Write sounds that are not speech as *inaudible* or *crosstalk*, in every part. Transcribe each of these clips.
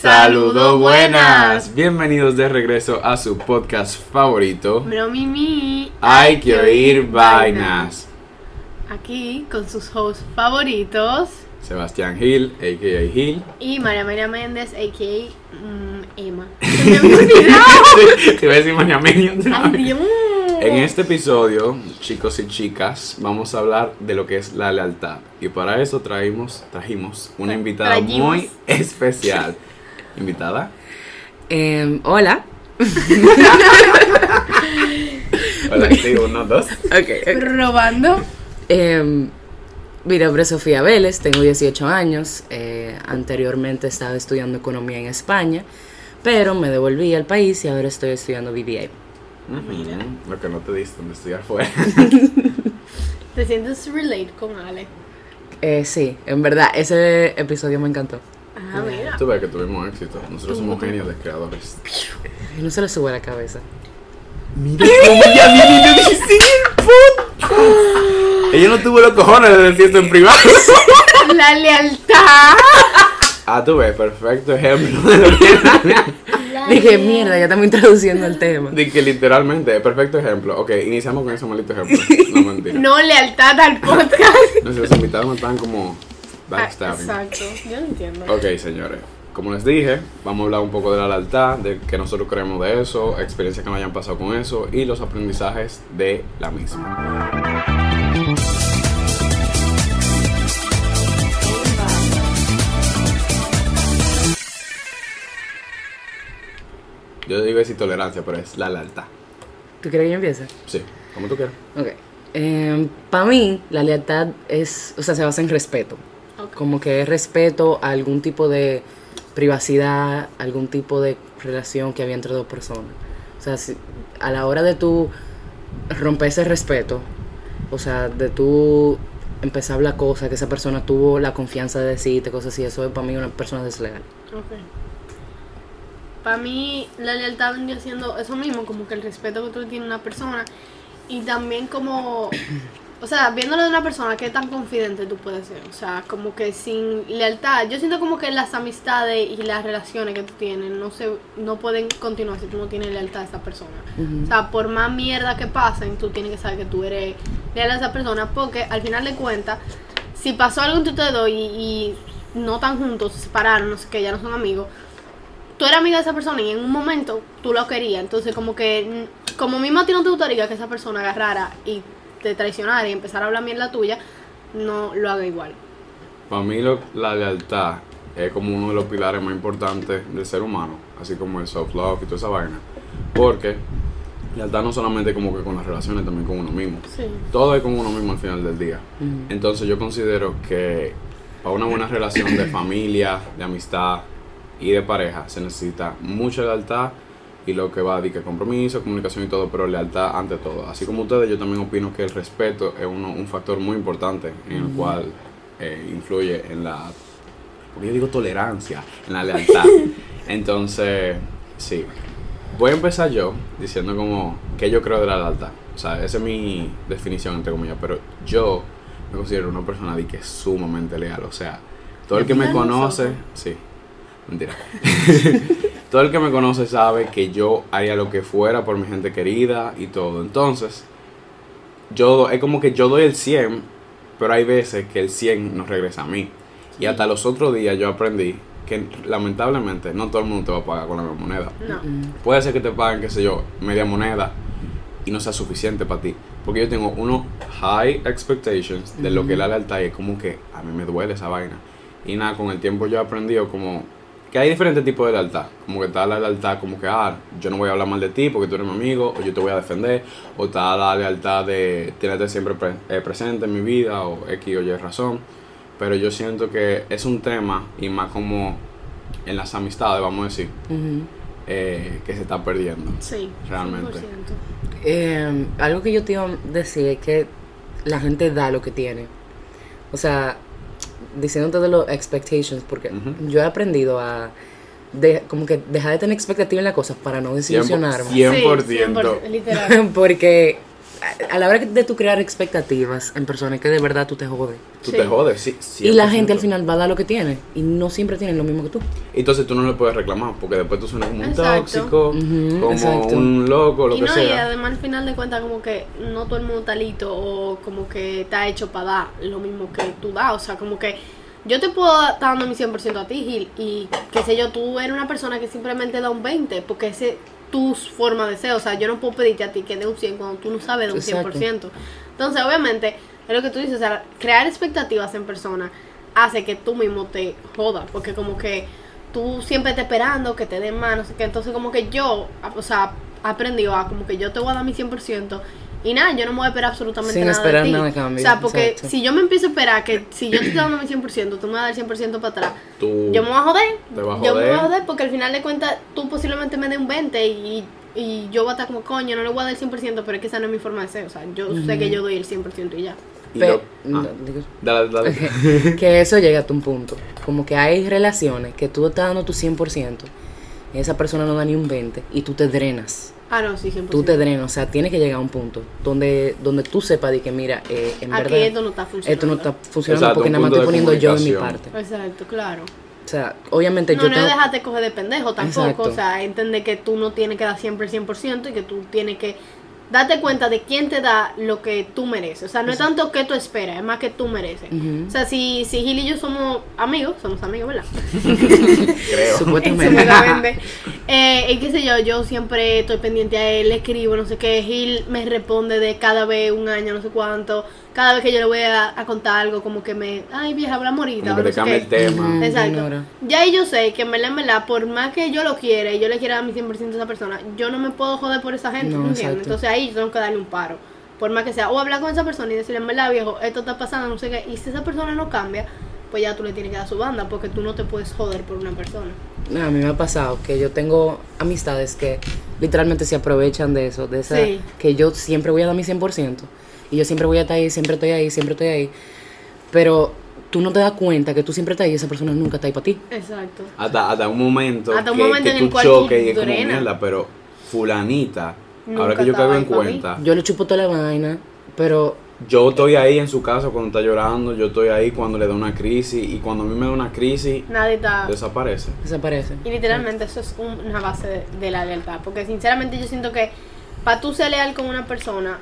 Saludos buenas. Bienvenidos de regreso a su podcast favorito. Bro Mimi. Hay que oír vainas. Aquí con sus hosts favoritos. Sebastián Gil, a.k.a. Gil. Y María María Méndez, a.k.a. mm, Emma. *laughs* Se me Te voy a decir María. Dios. En este episodio, chicos y chicas, vamos a hablar de lo que es la lealtad. Y para eso traímos, trajimos una invitada Trajimos. muy especial. ¿Invitada? Em, hola. *laughs* Hola, sí, uno, dos. Ok. Robando. Em, mi nombre es Sofía Vélez, tengo 18 años. eh, anteriormente estaba estudiando economía en España, pero me devolví al país y ahora estoy estudiando BBA. Mira. Lo que no te diste de estudiar fue. ¿Te sientes relate con Ale? Eh, sí, en verdad, ese episodio me encantó. Ah, mira. Tú ves que tuvimos éxito. Nosotros somos genios de creadores. Y no se le sube a la cabeza. Mira cómo ella viene y me dice Ella no tuvo los cojones de decir esto en privado. *laughs* La lealtad. Ah, tú ves, perfecto ejemplo *laughs* Dije, mierda, ya estamos introduciendo el tema. Que literalmente, perfecto ejemplo. Ok, iniciamos con ese maldito ejemplo. No mentira. No lealtad al podcast. Nuestros invitados me están como Ah, backstabbing. Exacto. Yo no entiendo. Ok, señores. Como les dije, vamos a hablar un poco de la lealtad, de qué nosotros creemos de eso, experiencias que nos hayan pasado con eso y los aprendizajes de la misma. Yo digo es intolerancia, pero es la lealtad. ¿Tú quieres que yo empiece? Sí, como tú quieras. Ok. Para mí, la lealtad es, o sea, se basa en respeto. Ok. Como que es respeto a algún tipo de privacidad, algún tipo de relación que había entre dos personas. O sea, si- a la hora de tú romper ese respeto, o sea, de tú empezar a hablar cosas, que esa persona tuvo la confianza de decirte cosas así, eso es para mí una persona desleal. Ok. Para mí, la lealtad vendría siendo eso mismo, como que el respeto que tú tienes a una persona y también como, o sea, viéndolo de una persona, qué tan confidente tú puedes ser. O sea, como que sin lealtad, yo siento como que las amistades y las relaciones que tú tienes no se, no pueden continuar si tú no tienes lealtad a esa persona. O sea, por más mierda que pasen, tú tienes que saber que tú eres leal a esa persona porque al final de cuentas, si pasó algo entre ustedes dos y, y no están juntos, se separaron, no sé qué, ya no son amigos, tú eres amiga de esa persona y en un momento tú lo querías. Entonces, como que, como mismo a ti no te gustaría que esa persona agarrara y te traicionara y empezara a hablar mierda tuya, no lo haga igual. Para mí lo- la lealtad es como uno de los pilares más importantes del ser humano, así como el soft love y toda esa vaina. Porque lealtad no solamente como que con las relaciones, también con uno mismo. Sí. Todo es con uno mismo al final del día. Entonces yo considero que para una buena relación de familia, de amistad y de pareja se necesita mucha lealtad y lo que va de que compromiso, comunicación y todo, pero lealtad ante todo. Así como ustedes, yo también opino que el respeto es uno, un factor muy importante en el cual eh, influye en la, yo digo tolerancia, en la lealtad. *laughs* Entonces, sí. Voy a empezar yo diciendo como que yo creo de la lealtad. O sea, esa es mi definición, entre comillas, pero yo me considero una persona de que es sumamente leal. O sea, todo el que me ¿Leal conoce, sí, mentira. *laughs* todo el que me conoce sabe que yo haría lo que fuera por mi gente querida y todo. Entonces, yo es como que yo doy el 100, pero hay veces que el 100 no regresa a mí. Y hasta los otros días yo aprendí que lamentablemente no todo el mundo te va a pagar con la misma moneda. No. Puede ser que te paguen, qué sé yo, media moneda y no sea suficiente para ti. Porque yo tengo unos high expectations de lo que es la lealtad y es como que a mí me duele esa vaina. Y nada, con el tiempo yo he aprendido como que hay diferentes tipos de lealtad. Como que está la lealtad como que, ah, yo no voy a hablar mal de ti porque tú eres mi amigo, o yo te voy a defender. O está la lealtad de tenerte siempre pre- eh, presente en mi vida, o X o Y razón. Pero yo siento que es un tema, y más como en las amistades, vamos a decir, eh, que se está perdiendo. Sí. Realmente. 100%. Eh, algo que yo te iba a decir es que la gente da lo que tiene. O sea, diciéndote de los expectations, porque Ujú. yo he aprendido a de, como que dejar de tener expectativas en las cosas para no desilusionarme. 100%. Sí, 100%, literal. *laughs* porque a la hora de tú crear expectativas en personas que de verdad tú te jodes. Tú Sí. te jodes, sí. Y la gente 100%. al final va a dar lo que tiene. Y no siempre tienen lo mismo que tú. Entonces tú no le puedes reclamar, porque después tú suenas como un Exacto. tóxico, como exacto. un loco, lo y que no, y sea. además al final de cuentas como que no todo el mundo está listo o como que está hecho para dar lo mismo que tú das, o sea, como que yo te puedo estar dando mi 100% a ti, Gil, y qué sé yo, tú eres una persona que simplemente da un 20, porque ese es tu forma de ser, o sea, yo no puedo pedirte a ti que dé un 100 cuando tú no sabes de un Exacto. 100%. Entonces, obviamente, es lo que tú dices, o sea, crear expectativas en persona hace que tú mismo te jodas, porque como que tú siempre estás esperando que te den más, no sé qué. Entonces, como que yo, o sea, aprendido a como que yo te voy a dar mi 100% y nada, yo no me voy a esperar absolutamente Sin nada esperar de ti. nada cambio, O sea, porque exacto. si yo me empiezo a esperar que si yo te estoy dando mi 100%, tú me vas a dar el 100% para atrás, Tú, yo me voy a joder. Te vas a Yo me voy a joder. porque al final de cuentas tú posiblemente me des un 20 y, y yo voy a estar como coño, no le voy a dar el 100%, pero es que esa no es mi forma de ser. O sea, yo sé que yo doy el 100% y ya. y Pe- lo- no, ah, dale, dale. que eso llega a un punto. Como que hay relaciones que tú estás dando tu 100% y esa persona no da ni un 20 y tú te drenas. Ah, no, sí, 100%. Tú te drenas, o sea, tiene que llegar a un punto donde donde tú sepas de que mira, eh, en Aquí verdad esto no está funcionando. esto no está funcionando Exacto, porque nada más estoy poniendo yo en mi parte. Exacto, claro. O sea, obviamente No, yo no tengo es dejarte coger de pendejo tampoco. Exacto. O sea, entender que tú no tienes que dar siempre el 100% y que tú tienes que darte cuenta de quién te da lo que tú mereces. O sea, no es tanto que tú esperas, es más que tú mereces. O sea, si, si Gil y yo somos amigos, somos amigos, ¿verdad? *laughs* Creo. *laughs* supuestamente. Eh, y qué sé yo, yo siempre estoy pendiente a él, le escribo, no sé qué. Gil me responde de cada vez un año, no sé cuánto. Cada vez que yo le voy a, a contar algo, como que me. Ay, vieja, hablamos ahorita. Como o que no te cambia el tema. Exacto. Ya ahí yo sé que en verdad, en verdad, por más que yo lo quiera y yo le quiera dar mi 100% a esa persona, yo no me puedo joder por esa gente, No, ¿me entiendes? Entonces ahí yo tengo que darle un paro. Por más que sea, o hablar con esa persona y decirle, en verdad, viejo, esto está pasando, no sé qué. Y si esa persona no cambia, pues ya tú le tienes que dar su banda, porque tú no te puedes joder por una persona. No, a mí me ha pasado que yo tengo amistades que literalmente se aprovechan de eso, de esa Sí. que yo siempre voy a dar mi 100% y yo siempre voy a estar ahí, siempre estoy ahí, siempre estoy ahí, pero tú no te das cuenta que tú siempre estás ahí y esa persona nunca está ahí para ti. Exacto. Hasta, hasta un momento Hasta un que, momento que en tú el cual tú choques y es como drenas. mierda, pero fulanita, Nunca ahora que yo caigo en cuenta, Yo le chupo toda la vaina, pero yo estoy ahí en su casa cuando está llorando, yo estoy ahí cuando le da una crisis y cuando a mí me da una crisis, Nadie está... desaparece. desaparece. Y literalmente eso es un- una base de, de la lealtad. Porque sinceramente yo siento que para tú ser leal con una persona,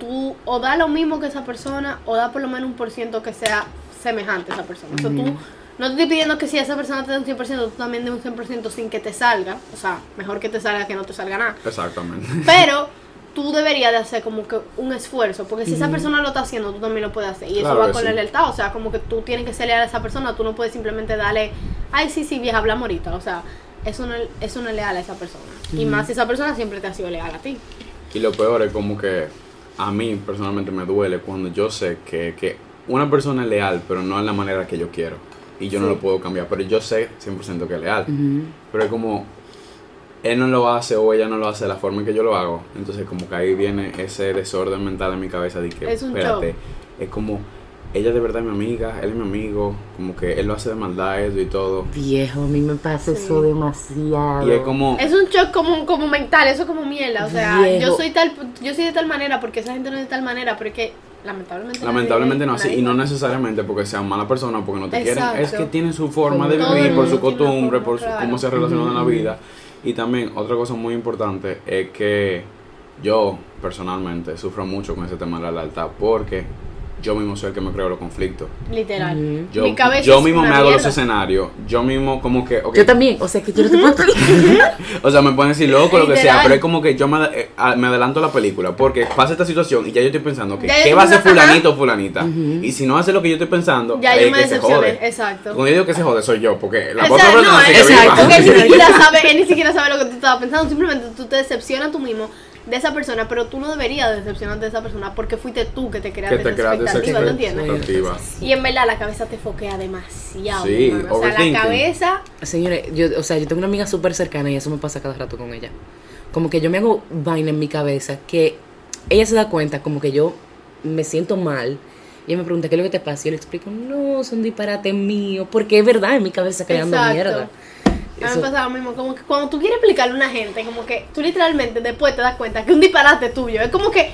tú o da lo mismo que esa persona o da por lo menos un por ciento que sea semejante a esa persona. O sea, tú no te estoy pidiendo que si esa persona te da un 100%, tú también des un 100% sin que te salga. O sea, mejor que te salga que no te salga nada. Exactamente. Pero tú deberías de hacer como que un esfuerzo, porque si esa persona lo está haciendo, tú también lo puedes hacer. Y eso va con sí. la lealtad, o sea, como que tú tienes que ser leal a esa persona, tú no puedes simplemente darle, ay, sí, sí, vieja, hablamos ahorita, o sea, eso no, eso no es leal a esa persona. Y más si esa persona siempre te ha sido leal a ti. Y lo peor es como que a mí personalmente me duele cuando yo sé que, que una persona es leal, pero no en la manera que yo quiero. Y yo no lo puedo cambiar, pero yo sé 100% que es leal. Pero es como, él no lo hace o ella no lo hace de la forma en que yo lo hago. Entonces como que ahí viene ese desorden mental en mi cabeza de que, Es un espérate, es como, ella de verdad es mi amiga, él es mi amigo, como que él lo hace de maldad eso y todo. Viejo, a mí me pasa Sí. eso demasiado. Y es como, Es un shock como, como mental, eso es como mierda, o sea, Viejo. yo soy tal, yo soy de tal manera porque esa gente no es de tal manera, pero es que lamentablemente... lamentablemente no así, y no necesariamente porque sean mala persona, porque no te quieren, es que tienen su forma de vivir, por su costumbre, forma, por su- claro. cómo se relacionan en la vida. Y también otra cosa muy importante es que yo personalmente sufro mucho con ese tema de la lealtad porque yo mismo soy el que me creo los conflictos. Literal. Yo, Mi cabeza yo es mismo una me hago los escenarios, yo mismo como que, ok, Yo también, o sea que yo no te puedo *laughs* o sea, me pueden decir loco, lo que sea, pero es como que yo me, eh, me adelanto a la película porque pasa esta situación y ya yo estoy pensando, que yo ¿qué va a hacer fulanito o fulanita? Y si no hace lo que yo estoy pensando, Ya yo me que se decepcioné, jode. exacto. Cuando yo digo que se jode soy yo, porque la O otra persona no, sigue exacto, viva. porque él ni siquiera *laughs* sabe, él ni siquiera sabe lo que tú estabas pensando, simplemente tú te decepcionas tú mismo de esa persona, pero tú no deberías decepcionarte de esa persona porque fuiste tú que te que creaste te esa creas de esa expectativa, expectativa. Y en verdad la cabeza te foquea demasiado, Sí, hermano. o sea, la cabeza, Señores, yo, o sea, yo tengo una amiga súper cercana y eso me pasa cada rato con ella. Como que yo me hago vaina en mi cabeza que ella se da cuenta como que yo me siento mal. Y ella me pregunta, ¿qué es lo que te pasa? Y yo le explico, no, son disparates míos. Porque es verdad en mi cabeza creando Exacto. mierda. A mí me pasa lo mismo, como que cuando tú quieres explicarle a una gente, como que tú literalmente después te das cuenta que un disparate tuyo, es como que,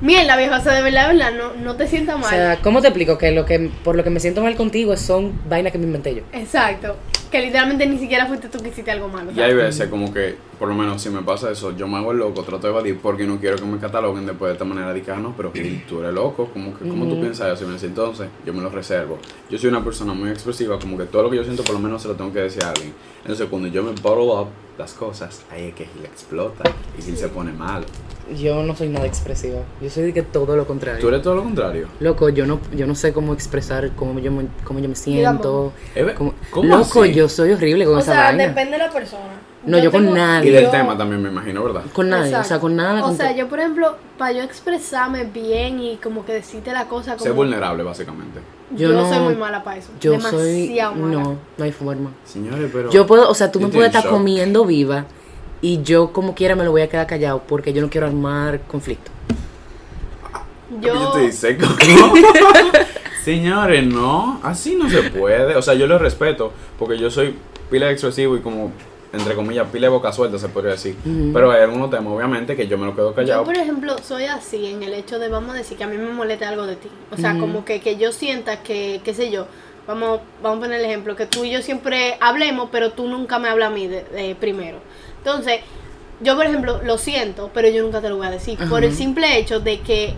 mierda, viejo, o sea, de verdad, de verdad, no, no te sientas O mal. sea, ¿cómo te explico? Que lo que por lo que me siento mal contigo son vainas que me inventé yo. Exacto. Que literalmente ni siquiera fuiste tú que hiciste algo malo. Y hay veces como que, por lo menos si me pasa eso, yo me hago el loco, trato de evadir porque no quiero que me cataloguen después de esta manera de que, ah, no, pero tú eres loco, como que, ¿cómo tú piensas eso? Y me dice, entonces, yo me lo reservo. Yo soy una persona muy expresiva, como que todo lo que yo siento por lo menos se lo tengo que decir a alguien. Entonces cuando yo me bottle up las cosas, ahí es que Gil explota y Gil se pone mal. Yo no soy nada expresiva. Yo soy de que todo lo contrario. Tú eres todo lo contrario. Loco, yo no, yo no sé cómo expresar cómo yo me, cómo yo me siento. Eh, Cómo- ¿cómo Loco, así? yo soy horrible con O esa sea, vaina. depende de la persona. No, yo con nadie. Y del yo- tema también me imagino, ¿verdad? Con nadie, o sea, con nada. O con sea, yo, por ejemplo, para yo expresarme bien y como que decirte la cosa como... Ser vulnerable, básicamente. Yo, Yo no- soy muy mala para eso. yo soy. Demasiado mala. No, no hay forma. Señores, pero... Yo puedo, o sea, tú me puedes estar shock. comiendo viva y yo como quiera me lo voy a quedar callado porque yo no quiero armar conflicto. Yo... Yo estoy seco. *laughs* Señores, no, así no se puede. O sea, yo lo respeto porque yo soy pila de expresivo y como, entre comillas, pila de boca suelta, se podría decir. Pero hay algunos temas, obviamente, que yo me lo quedo Yo, callado. por ejemplo, soy así en el hecho de, vamos a decir, que a mí me molesta algo de ti. O sea, como que, que yo sienta que, qué sé yo, vamos, vamos a poner el ejemplo, que tú y yo siempre hablemos, pero tú nunca me hablas a mí de, de primero. Entonces, yo, por ejemplo, lo siento, pero yo nunca te lo voy a decir. Por el simple hecho de que,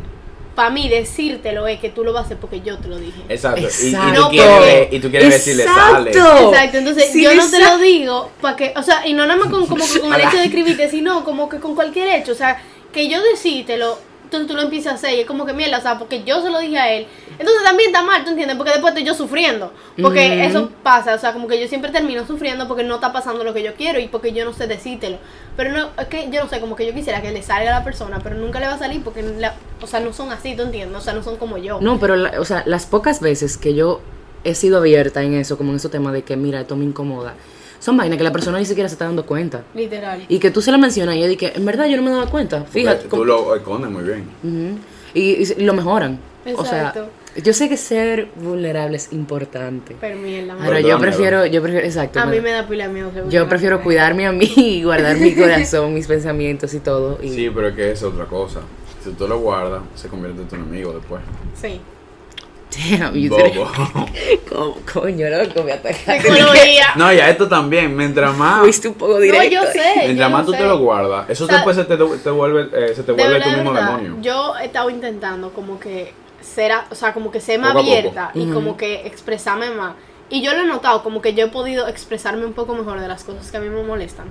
para mí, decírtelo es que tú lo vas a hacer porque yo te lo dije. Exacto. Y- Y, tú Exacto. quieres, y tú quieres decirle, sale. Exacto. Exacto, entonces Sí, yo no te lo digo para que, o sea, y no nada más con, como que con el hecho de escribirte, sino como que con cualquier hecho, o sea, que yo decírtelo, entonces tú lo empiezas a hacer y es como que mierda, o sea, porque yo se lo dije a él. Entonces también está mal, ¿tú entiendes? Porque después estoy yo sufriendo. Porque eso pasa, o sea, como que yo siempre termino sufriendo porque no está pasando lo que yo quiero y porque yo no sé decírtelo. Pero no, es que yo no sé, como que yo quisiera que le salga a la persona, pero nunca le va a salir porque, la- o sea, no son así, ¿tú entiendes? O sea, no son como yo. No, pero, la- o sea, las pocas veces que yo he sido abierta en eso, como en esos temas de que, mira, esto me incomoda, son vainas que la persona ni siquiera se está dando cuenta. Literal. Y que tú se lo mencionas y yo dije, en verdad yo no me daba cuenta. Porque Fíjate. Tú lo escondes muy bien. Y, y lo mejoran. O sea, Exacto. yo sé que ser vulnerable es importante. Pero mierda, Pero yo prefiero, yo prefiero, exacto. A mí me da pila miedo. yo prefiero cuidarme a mí *laughs* y guardar mi corazón, mis pensamientos y todo. Y, Sí, pero es que es otra cosa. Si tú lo guardas, se convierte en tu enemigo después. Sí. Damn, you Bobo. *laughs* ¿Cómo, coño, loco, me atacaste. *laughs* No, ya esto también. Mientras más, *laughs* Fuiste un poco No, directo. yo sé. mientras yo más tú sé. te lo guardas, eso O sea, después se te, te vuelve, eh, se te vuelve tu mismo verdad, demonio. Yo he estado intentando como que ser, o sea, como que ser más abierta y como que expresarme más. Y yo lo he notado, como que yo he podido expresarme un poco mejor de las cosas que a mí me molestan.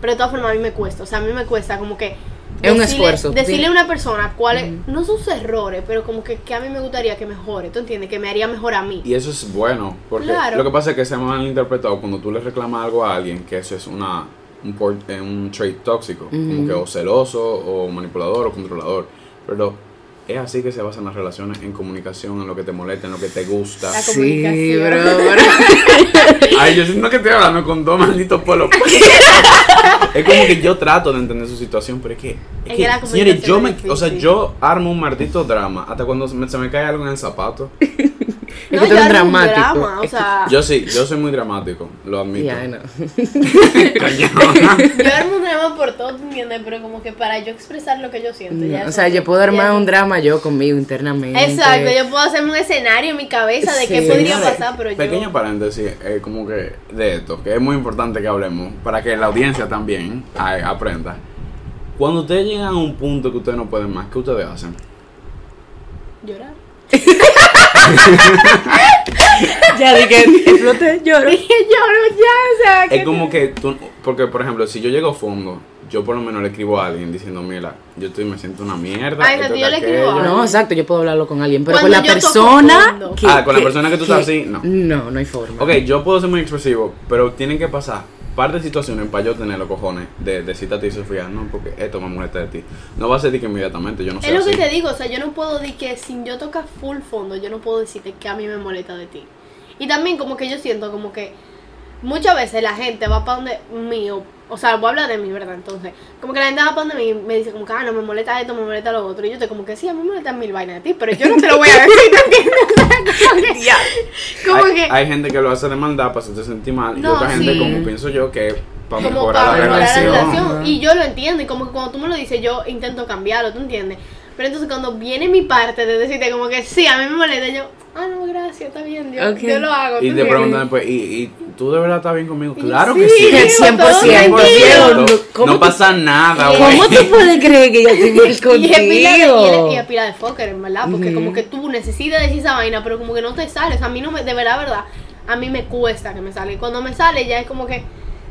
Pero de todas formas a mí me cuesta, o sea, a mí me cuesta como que... Es un esfuerzo. Decirle a una persona cuáles, no sus errores, pero como que, que a mí me gustaría que mejore, ¿tú entiendes? Que me haría mejor a mí. Y eso es bueno, porque Claro. lo que pasa es que se ha malinterpretado cuando tú le reclamas algo a alguien, que eso es una un, eh, un trait tóxico, como que o celoso, o manipulador, o controlador. Pero es así que se basan las relaciones, en comunicación, en lo que te molesta, en lo que te gusta. La Sí, bro. *laughs* Ay, yo siento que estoy hablando con dos malditos polos. *laughs* es como que yo trato de entender su situación, pero es que, es Es que, que señores, yo me, o sea, yo armo un maldito drama hasta cuando se me, se me cae algo en el zapato. Es No, que tú eres dramático. drama, o sea, Yo sí, yo soy muy dramático, lo admito. Ya, no. *laughs* Cañona. yo armo un drama por todo, ¿tú entiendes? Pero como que para yo expresar lo que yo siento. ya o sea, yo puedo armar un drama yo conmigo internamente. Exacto, yo puedo hacerme un escenario en mi cabeza de qué podría pasar, pero Pequeño yo... paréntesis, eh, como que de esto, que es muy importante que hablemos, para que la audiencia también ay, aprenda. Cuando ustedes llegan a un punto que ustedes no pueden más, ¿qué ustedes hacen? Llorar. *laughs* *laughs* Ya dije, exploté, lloro. Dije lloro ya, o sea, Es que... como que tú, porque por ejemplo, si yo llego a fondo, yo por lo menos le escribo a alguien diciendo, mira, yo estoy, me siento una mierda. Ay, esto yo le escribo a aquello". alguien. No, exacto, yo puedo hablarlo con alguien, pero Cuando con la persona. que- Ah, con la persona que tú estás así, no. No, no hay forma. Ok, yo puedo ser muy expresivo, pero tienen que pasar par de situaciones para yo tener los cojones de decirte a ti, Sofía, no, porque esto me molesta de ti. No va a ser de que inmediatamente, yo no sé. Es lo que así. te digo, o sea, yo no puedo decir que sin yo tocar full fondo, yo no puedo decirte que a mí me molesta de ti. Y también como que yo siento como que muchas veces la gente va para donde mío, o sea, voy a hablar de mí, ¿verdad? Entonces, como que la gente va donde mí y me dice como que, ah, no, me molesta esto, me molesta lo otro. Y yo estoy como que sí, a mí me molestan mil vainas de ti, pero yo no te lo voy a decir, *laughs* ¿te entiendes? Como que, *laughs* como hay, que hay gente que lo hace de maldad para hacerte sentir mal y otra gente como pienso yo que para como mejorar para la mejorar relación. la relación. Y yo lo entiendo, y como que cuando tú me lo dices, yo intento cambiarlo, ¿tú entiendes? Pero entonces cuando viene mi parte de decirte como que sí, a mí me molesta, yo, ah, no, gracias, está bien, yo, Ok. yo lo hago. Y ¿tú te preguntan después, ¿y, ¿y tú de verdad estás bien conmigo? Y Claro sí, que sí. que 100%. todo tranquilo. No, ¿Cómo no tú- pasa nada, ¿Cómo güey. ¿Cómo tú puedes creer que yo estoy mal *laughs* Y es pila y contigo? es- y es pila de fucker, en verdad, porque como que tú necesitas decir esa vaina, pero como que no te sale, o sea, a mí no me, de verdad, verdad, a mí me cuesta que me salga, y cuando me sale ya es como que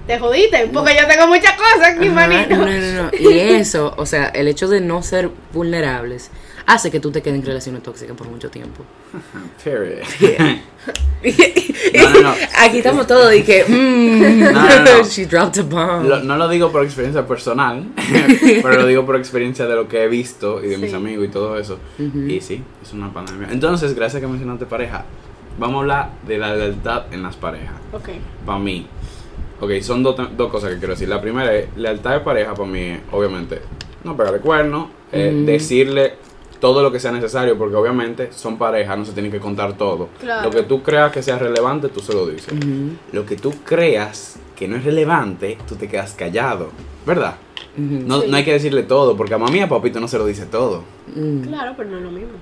te jodiste, porque yo tengo muchas cosas aquí, Ajá, manito. No, no, no. Y eso, o sea, el hecho de no ser vulnerables hace que tú te quedes en relaciones tóxicas por mucho tiempo. *laughs* Period. *laughs* No, no, no. Aquí estamos todos y que, mm, No, no, no. *laughs* she dropped a bomb. Lo- no lo digo por experiencia personal, pero lo digo por experiencia de lo que he visto y de mis amigos y todo eso. Y sí, es una pandemia. Entonces, gracias que mencionaste pareja, vamos a hablar de la lealtad en las parejas. Ok, Para mí, ok, son dos dos cosas que quiero decir. La primera es, lealtad de pareja para mí, es, obviamente, no pegarle cuerno, eh, Mm. decirle todo lo que sea necesario, porque obviamente son parejas, no se tienen que contar todo. Claro. Lo que tú creas que sea relevante, tú se lo dices. Lo que tú creas que no es relevante, tú te quedas callado, ¿verdad? No, Sí. no hay que decirle todo, porque a mami y a papito no se lo dice todo. Mm. claro, pero no es lo mismo.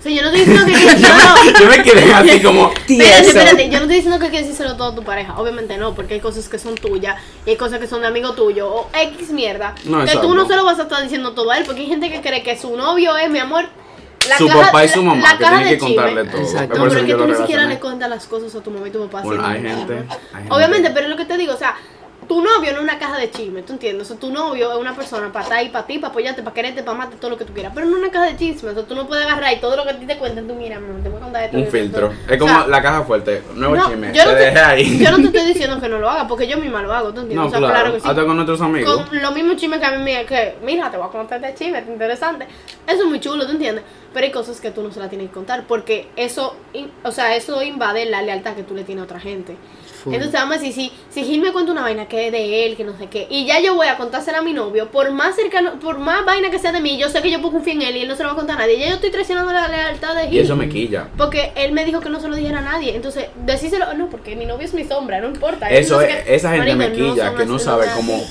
O sea, yo no estoy diciendo que... no. *laughs* Yo me quedé así *laughs* como... Espérate, espérate, yo no estoy diciendo que hay que decírselo todo a tu pareja, obviamente no, porque hay cosas que son tuyas y hay cosas que son de amigo tuyo o X mierda. No, que exacto. tú no se lo vas a estar diciendo todo a él, porque hay gente que cree que su novio es, mi amor, la Su caja- papá y su la- mamá, la que caja tienen de que contarle chisme. todo. Exacto. No, pero es que tú ni siquiera le cuentas las cosas a tu mamá y tu papá. Bueno, gente, hay gente. Obviamente, pero es lo que te digo, o sea, tu novio no es una caja de chisme, ¿tú entiendes? O sea, tu novio es una persona para estar ahí, para ti, para apoyarte, para quererte, para amarte, todo lo que tú quieras. Pero no es una caja de chisme, o sea, tú no puedes agarrar y todo lo que a ti te cuentan, tú mira, amor, te voy a contar esto. Un filtro. esto. Es como O sea, la caja fuerte. Nuevo no, chisme. yo no te ahí. Yo no te estoy diciendo que no lo haga, porque yo misma lo hago, ¿tú entiendes? No, o sea, claro. claro, que sí. Hasta con nuestros amigos. Con los mismos chismes que a mí me... Que, mira, te voy a contar este chisme, es interesante. Eso es muy chulo, ¿tú entiendes? Pero hay cosas que tú no se las tienes que contar, porque eso, o sea, eso invade la lealtad que tú le tienes a otra gente. Full. Entonces, vamos a decir, si, si Gil me cuenta una vaina que de él, que no sé qué, y ya yo voy a contársela a mi novio, por más cercano, por más vaina que sea de mí, yo sé que yo puedo confiar en él y él no se lo va a contar a nadie. Ya yo estoy traicionando la lealtad de Gil. Y eso me quilla. Porque él me dijo que no se lo dijera a nadie. Entonces, decíselo, no, porque mi novio es mi sombra, no importa. Eso es, qué. esa gente me no quilla, que no sabe cómo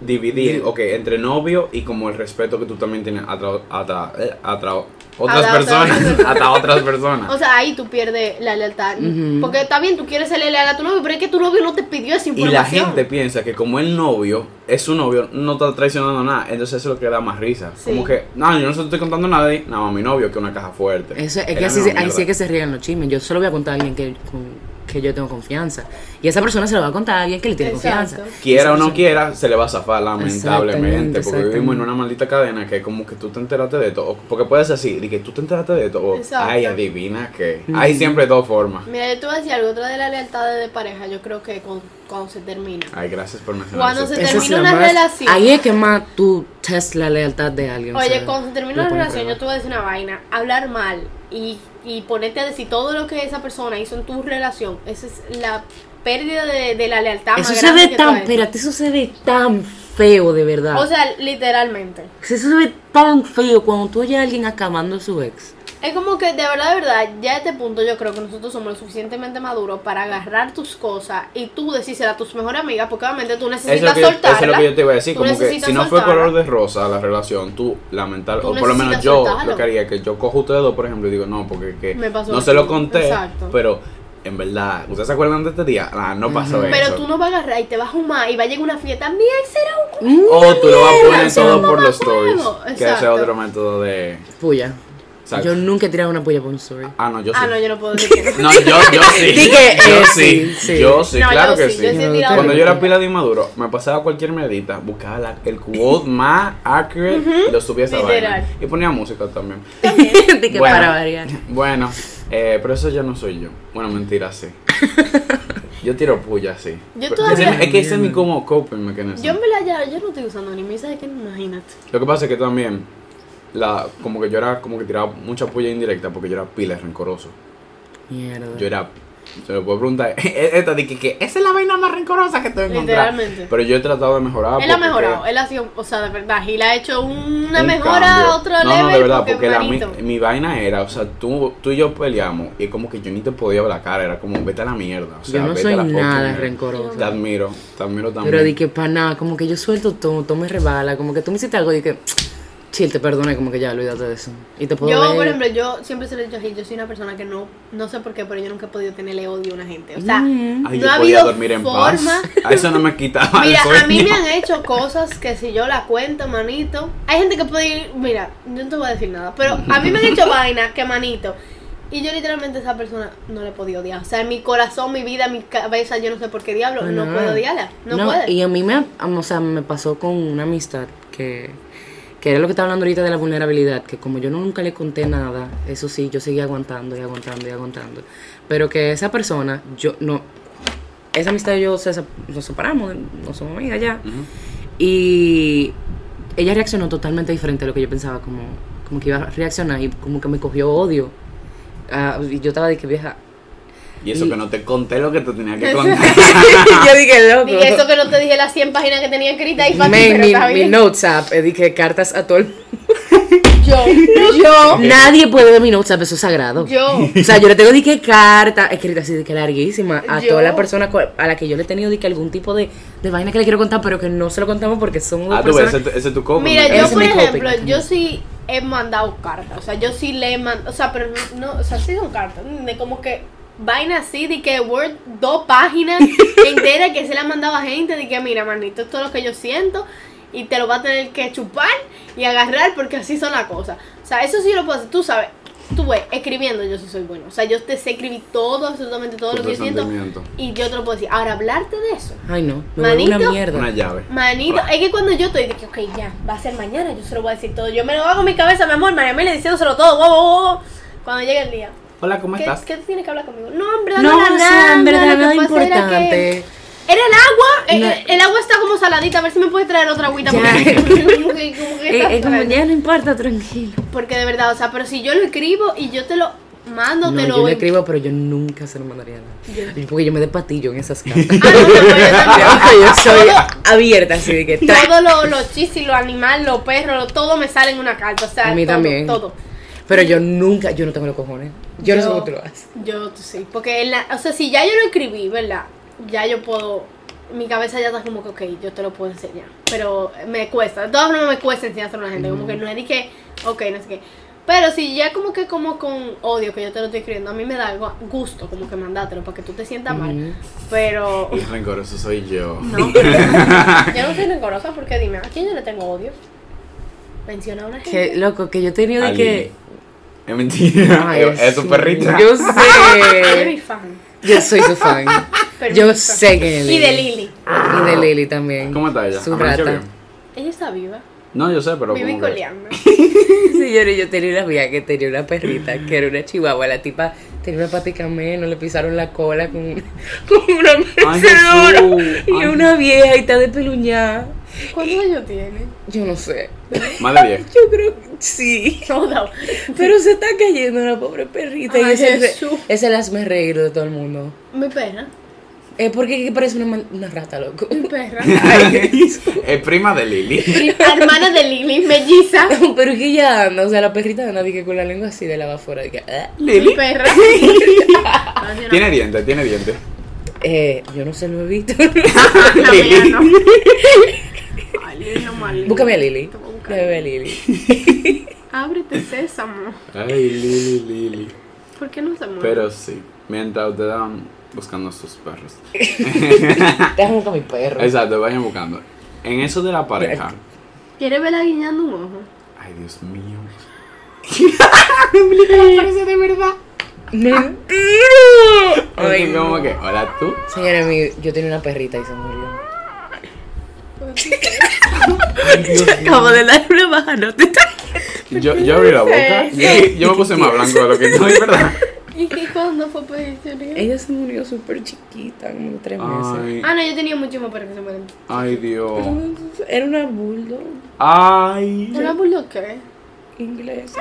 dividir, ok, entre novio y como el respeto que tú también tienes hasta, eh, hasta otras personas, hasta otras personas. O sea, ahí tú pierdes la lealtad. Ujú. Porque está bien, tú quieres serle leal a tu novio, pero es que tu novio no te pidió esa Y información. la gente piensa que como el novio es su novio, no está traicionando nada. Entonces eso es lo que da más risa. Sí. Como que, no, yo no se lo estoy contando a nadie. Nada más mi novio que es una caja fuerte. Eso, es que así, ahí sí es que se riegan los chismes. Yo solo voy a contar a alguien que, con- que yo tengo confianza. Y esa persona se lo va a contar a alguien que le tiene Exacto. confianza. Quiera o no quiera, se le va a zafar, lamentablemente. Exactamente, Porque vivimos en una maldita cadena que como que tú te enteraste de esto. o- Porque puede ser así, de que tú te enteraste de esto. O, Exacto. ay, adivina que. Hay siempre dos formas. Mira, yo te voy a decir algo. Otra de la lealtad de pareja, yo creo que con- cuando se termina. Ay, gracias por mencionar Cuando eso. se termina es una más- relación. Ahí es que más tú test la lealtad de alguien. Oye, cuando se termina una relación, yo te voy a decir una vaina. Hablar mal y, y ponerte a decir todo lo que esa persona hizo en tu relación, esa es la pérdida de, de la lealtad Eso más se ve que tan, espérate, eso se ve tan feo de verdad. O sea, literalmente. eso se ve tan feo cuando tú oyes a alguien acabando a su ex. Es como que de verdad, de verdad, ya a este punto yo creo que nosotros somos lo suficientemente maduros para agarrar tus cosas y tú decírsela a tus mejores amigas, porque obviamente tú Eso es, necesitas que, eso es lo que yo te iba a decir, Tú como que si no fue color de rosa la relación, tú lamental, Tú o por lo menos yo soltarlo. lo que haría que yo cojo ustedes dos, por ejemplo, y digo, no, porque que Me pasó no se lo conté, Exacto. pero en verdad, ¿ustedes se acuerdan de este día? Ah, no pasó eso. Pero tú no vas a agarrar y te vas a humar y va a llegar una fiesta. Mi ex era un O tú lo vas a poner todo por los stories, acuerdo. que ese es otro método de... Puya. Yo nunca he tirado una puya por un story. Ah, no, yo sí. Ah, no, yo no puedo decir que *laughs* no. No, yo, yo *laughs* sí. Di que, yo eh, sí, sí, sí. Yo sí, No, claro yo que sí, sí. yo sí he No, tirado Cuando yo era pila de inmaduro, me pasaba cualquier medita, buscaba la- el quote más accurate y lo subía a esa vaina. Y ponía música también. Que *laughs* Bueno. para variar. Bueno, eh, pero eso ya no soy yo. Bueno, mentira, sí. Yo tiro puya, sí. Yo todavía- ese- es que ese es mi como coping mechanism. Yo en verdad ya, yo no estoy usando ni misa de que imagínate. Lo que pasa es que también, la, como que yo era como que tiraba mucha puya indirecta porque yo era pila rencoroso. Mierda. Yo era. Se lo puedo preguntar. *laughs* Esta de que, que esa es la vaina más rencorosa que te voy a encontrar. Literalmente. Pero yo he tratado de mejorar. él ha mejorado, que- él ha sido, o sea, de verdad, y le ha hecho una un mejora cambio. a otro no, level. No, de verdad, porque, la, mi, vaina era, o sea, tú, tú y yo peleamos y como que yo ni te podía ver la cara, era como, vete a la mierda. O sea, yo no vete soy a la nada rencorosa. Te admiro, te admiro también. Pero di que para nada, como que yo suelto todo, todo me rebala, como que tú me hiciste algo y que Chill, te perdoné, como que ya, olvídate de eso. Y te puedo Yo, ver- por ejemplo, yo siempre se lo he dicho a Gil, yo soy una persona que no, no sé por qué, pero yo nunca he podido tenerle odio a una gente. O sea, Mm. Ay, no yo ha podía habido dormir en forma. paz. A eso no me quitaba Mira, el a mí me han hecho cosas que si yo la cuento, manito. Hay gente que puede ir, mira, yo no te voy a decir nada, pero a mí me han hecho vainas que manito. Y yo literalmente a esa persona no le he podido odiar. O sea, en mi corazón, mi vida, mi cabeza, yo no sé por qué diablo, no, Ajá. puedo odiarla. No, puede. Y a mí me, o sea, me pasó con una amistad que, que era lo que estaba hablando ahorita de la vulnerabilidad, que como yo nunca le conté nada, eso sí, yo seguía aguantando y aguantando y aguantando. Pero que esa persona, yo no, esa amistad y yo se, nos separamos, no somos amigas ya. Y ella reaccionó totalmente diferente a lo que yo pensaba, como, como que iba a reaccionar y como que me cogió odio. Ah, y yo estaba de que vieja. Y eso Y- que no te conté lo que te tenía que *laughs* contar. *laughs* yo dije, loco. Dije eso que no te dije las 100 páginas que tenía escritas ahí para ti, Me- pero mi, mi notes app, eh, dije cartas a todo el *laughs* Yo, yo, Nadie puede ver mi notes app, eso es sagrado. yo. O sea, yo le tengo que carta escrita así de que larguísima a Yo- toda la persona a la que yo le he tenido de que algún tipo de, de vaina que le quiero contar, pero que no se lo contamos porque son dos Ah, tú ese, ese es tu copo. Mira, yo por copy. ejemplo, yo sí he mandado cartas, o sea, yo sí le he mandado, o sea, pero no, o sea, sí son cartas, de como que vaina así, de que Word, dos páginas enteras que se le han mandado a gente, de que mira, manito, esto es lo que yo siento y te lo va a tener que chupar y agarrar porque así son las cosas. O sea, eso sí lo puedo hacer, tú sabes, tú ves, escribiendo yo sí soy bueno, o sea, yo te sé escribir todo, absolutamente todo lo que yo siento y yo te lo puedo decir. Ahora, hablarte de eso. Ay, no, me vuelvo una Manito. mierda. Una llave. Manito, es que cuando yo estoy de que, ok, ya, va a ser mañana, yo se lo voy a decir todo. Yo me lo hago en mi cabeza, mi amor, María Amelia diciéndoselo todo, wow, wow, wow. Cuando llegue el día. Hola, ¿cómo ¿Qué, estás? ¿Qué tienes que hablar conmigo? No, en verdad No, no, era o sea, nada. en verdad lo nada pasa era que- importante. Era el agua, eh, No. eh, el, agua está como saladita, a ver si me puedes traer otra agüita. Ya. Porque, *laughs* *laughs* como que, como que Eh, como ya no importa, tranquilo. porque de verdad, o sea, pero si yo lo escribo y yo te lo mando, No, te yo lo... escribo, pero yo nunca se lo mandaría a nadie. Porque yo me de patillo en esas *laughs* cartas. Ah, no, no, yo también. Yo soy Todo- abierta, así de que tra- Todo lo, los chistes, los animales, los perros, lo- todo me sale en una carta. O sea, A mí todo, también. Todo. Pero yo nunca, yo no tengo los cojones. Yo, no sé cómo tú lo haces. Yo sí. Porque, en la, o sea, si ya yo lo escribí, ¿verdad? Ya yo puedo. Mi cabeza ya está como que, ok, yo te lo puedo enseñar. Pero me cuesta. De todas formas, me cuesta enseñárselo a la gente. Como que no es de que, ok, no sé qué. Pero si ya como que como con odio que yo te lo estoy escribiendo, a mí me da algo gusto como que mandártelo para que tú te sientas mal. Pero El rencoroso soy yo. *laughs* no, *laughs* pero yo no soy rencorosa porque dime, ¿a quién yo le tengo odio? Menciona a una gente. Que loco, que yo he tenido de que. Es mentira. Ay, es su perrita. Yo *laughs* sé. Yo soy su fan. Pero Yo sé que es Y de Lili. Y de Lili también. ¿Cómo está ella? Su ¿Amaneció rata. bien? Ella está viva. No, yo sé, pero. Vive coleando. *laughs* Señores, yo tenía una amiga que tenía una perrita que era una chihuahua. La tipa tenía una patica menos, le pisaron la cola con, *laughs* con una Ay, mecedora. Jesús. Y Ay. una vieja y está despeluñada. ¿Cuántos años tiene? Yo no sé. Más de 10. Yo creo que sí. No, no. Pero se está cayendo la pobre perrita. y ese, Jesús. ese el hazme reír de todo el mundo. Mi perra. Eh, porque que parece una, rata, loco. Mi perra. *laughs* *laughs* es prima de Lili. *laughs* Hermana de Lili, melliza. Pero es que ella anda, o sea, la perrita anda que con la lengua así de la va afuera. Que, ah. Mi perra. Tiene dientes, tiene dientes. Eh, yo no sé, lo he visto. La mía no. Ay, Lili no Lili. Búscame a Lili. Te voy a buscar. Búscame a Lili. Ábrete sésamo. Ay, Lili, Lili. ¿Por qué no se mueve? Pero sí, mientras ustedes van buscando a sus perros. *laughs* Déjame con mi perro. Exacto, vayan buscando. En eso de la pareja. ¿Quieres verla guiñando un ojo? Ay, Dios mío. *laughs* Parece de verdad. ¡Mentira! Ay, como que, hola tú. Señora, yo tenía una perrita y se murió. Acabo *laughs* de dar una baja nota. Yo, yo abrí la boca. *laughs* Yo, yo me puse más blanco de lo que estoy, ¿verdad? ¿Y qué cuándo fue petición? Ella se murió súper chiquita, como tres meses. Ay, Ah, no, yo tenía muchísimo perro que se mueren. ay, Dios. Era una bulldog Ay. ¿Una bulldog qué? inglesa.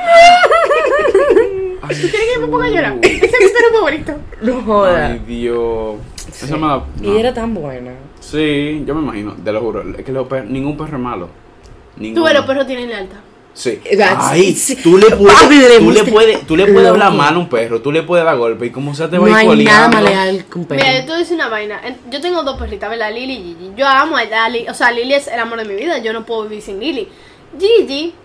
Ay, ¿Quieres que me ponga a llorar? Ese es mi perro favorito. No joda. Ay, Dios. Eso me da. Y no. era tan buena. Sí, yo me imagino, te lo juro. Es que los perros, ningún perro es malo. Tú Ninguno. ves, los perros tienen lealtad. Sí. That's- Ay, sí. tú le puedes, tú le puedes, tú le puedes hablar mal a un perro, tú le puedes dar golpe y como sea te va No a ir hay nada coleando. más leal que un perro. Mira, a decir una vaina. Yo tengo dos perritas, ¿verdad? Lili y Gigi. Yo amo a Lili. O sea, Lili es el amor de mi vida. Yo no puedo vivir sin Lili. Gigi,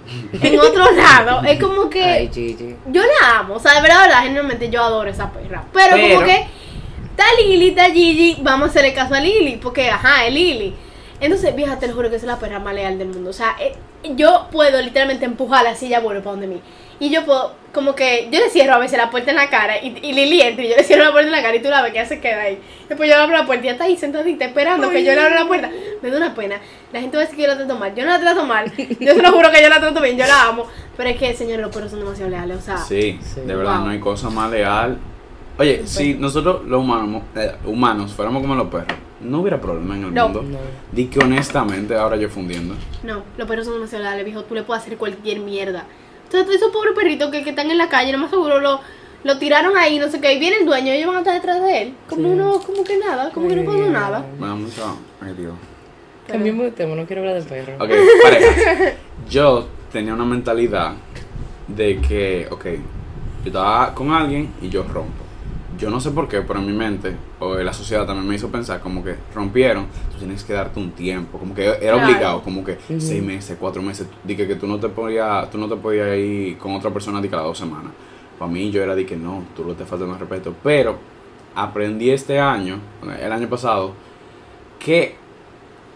en *laughs* otro lado, es como que Ay, Gigi. yo la amo. O sea, de verdad, de verdad, generalmente yo adoro esa perra. Pero, Pero- como que está Lili, está Gigi, vamos a hacerle caso a Lili, porque ajá, es Lili. Entonces, vieja, te lo juro que es la perra más leal del mundo. O sea, eh, yo puedo literalmente empujar la silla vuelve para donde mí. Y yo puedo, como que, yo le cierro a veces la puerta en la cara y, y Lili entra y yo le cierro la puerta en la cara y tú la ves que ella se queda ahí. Después yo le abro la puerta y ella está ahí sentadita esperando que yo le abra la puerta. Me da una pena. La gente va a decir que yo la trato mal. Yo no la trato mal. Yo se lo juro que yo la trato bien, yo la amo. Pero es que, señores, los perros son demasiado leales. O sea, Sí, Sí. de verdad, Wow. no hay cosa más leal. Oye, si nosotros los humanos, eh, humanos fuéramos como los perros, no hubiera problema en el No. mundo. No. Di que honestamente, ahora yo fundiendo. No, los perros son demasiado leales, viejo. Tú le puedes hacer cualquier mierda. Entonces, esos pobres perritos que, que están en la calle, no más seguro lo, lo tiraron ahí, no sé qué. Y viene el dueño y ellos van a estar detrás de él. Como Sí. uno, como que nada, como que no pasó nada. Me da mucho. Ay, Dios. Cambiemos de tema, no quiero hablar de perro. Ok, pareja. *laughs* Yo tenía una mentalidad de que, ok, yo estaba con alguien y yo rompo. Yo no sé por qué, pero en mi mente, o la sociedad también me hizo pensar como que rompieron, tú tienes que darte un tiempo, como que era Claro. obligado, como que seis meses, cuatro meses, dije que tú no te podías, tú no te podías ir con otra persona de cada dos semanas. Para mí yo era de que no, tú no te faltas más respeto, pero aprendí este año, el año pasado, que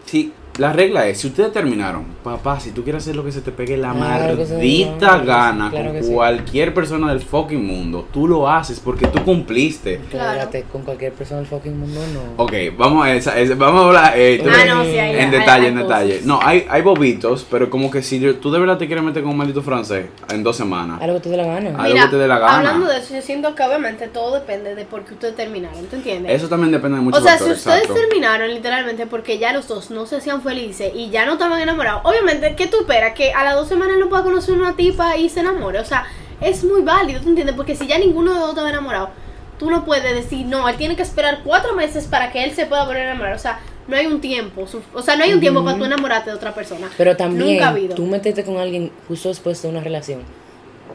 si la regla es, si ustedes terminaron, papá, si tú quieres hacer lo que se te pegue la Claro maldita sí, gana claro con sí. cualquier persona del fucking mundo, tú lo haces porque tú cumpliste. Claro. Con cualquier persona del fucking mundo no. Ok, vamos a, esa, esa- vamos a hablar eh, tú Ah, ves, no, sí, hay- en hay- detalle, hay en detalle. No, hay, hay bobitos, pero como que si yo- tú de verdad te quieres meter con un maldito francés en dos semanas. Algo que te dé la gana. Algo que te dé la gana. hablando de eso, yo siento que obviamente todo depende de por qué ustedes terminaron, ¿te entiendes? Eso también depende de muchos o sea, si ustedes exacto. terminaron literalmente porque ya los dos no se hacían felices y ya no estaban enamorados, obviamente, ¿qué tú esperas? Que a las dos semanas no pueda conocer una tipa y se enamore. O sea, es muy válido, ¿tú entiendes? Porque si ya ninguno de los dos estaba enamorado, tú no puedes decir, no, él tiene que esperar cuatro meses para que él se pueda volver a enamorar. O sea, no hay un tiempo, o sea, no hay un tiempo para tú enamorarte de otra persona. Pero también Nunca ha habido. tú meterte con alguien justo después de una relación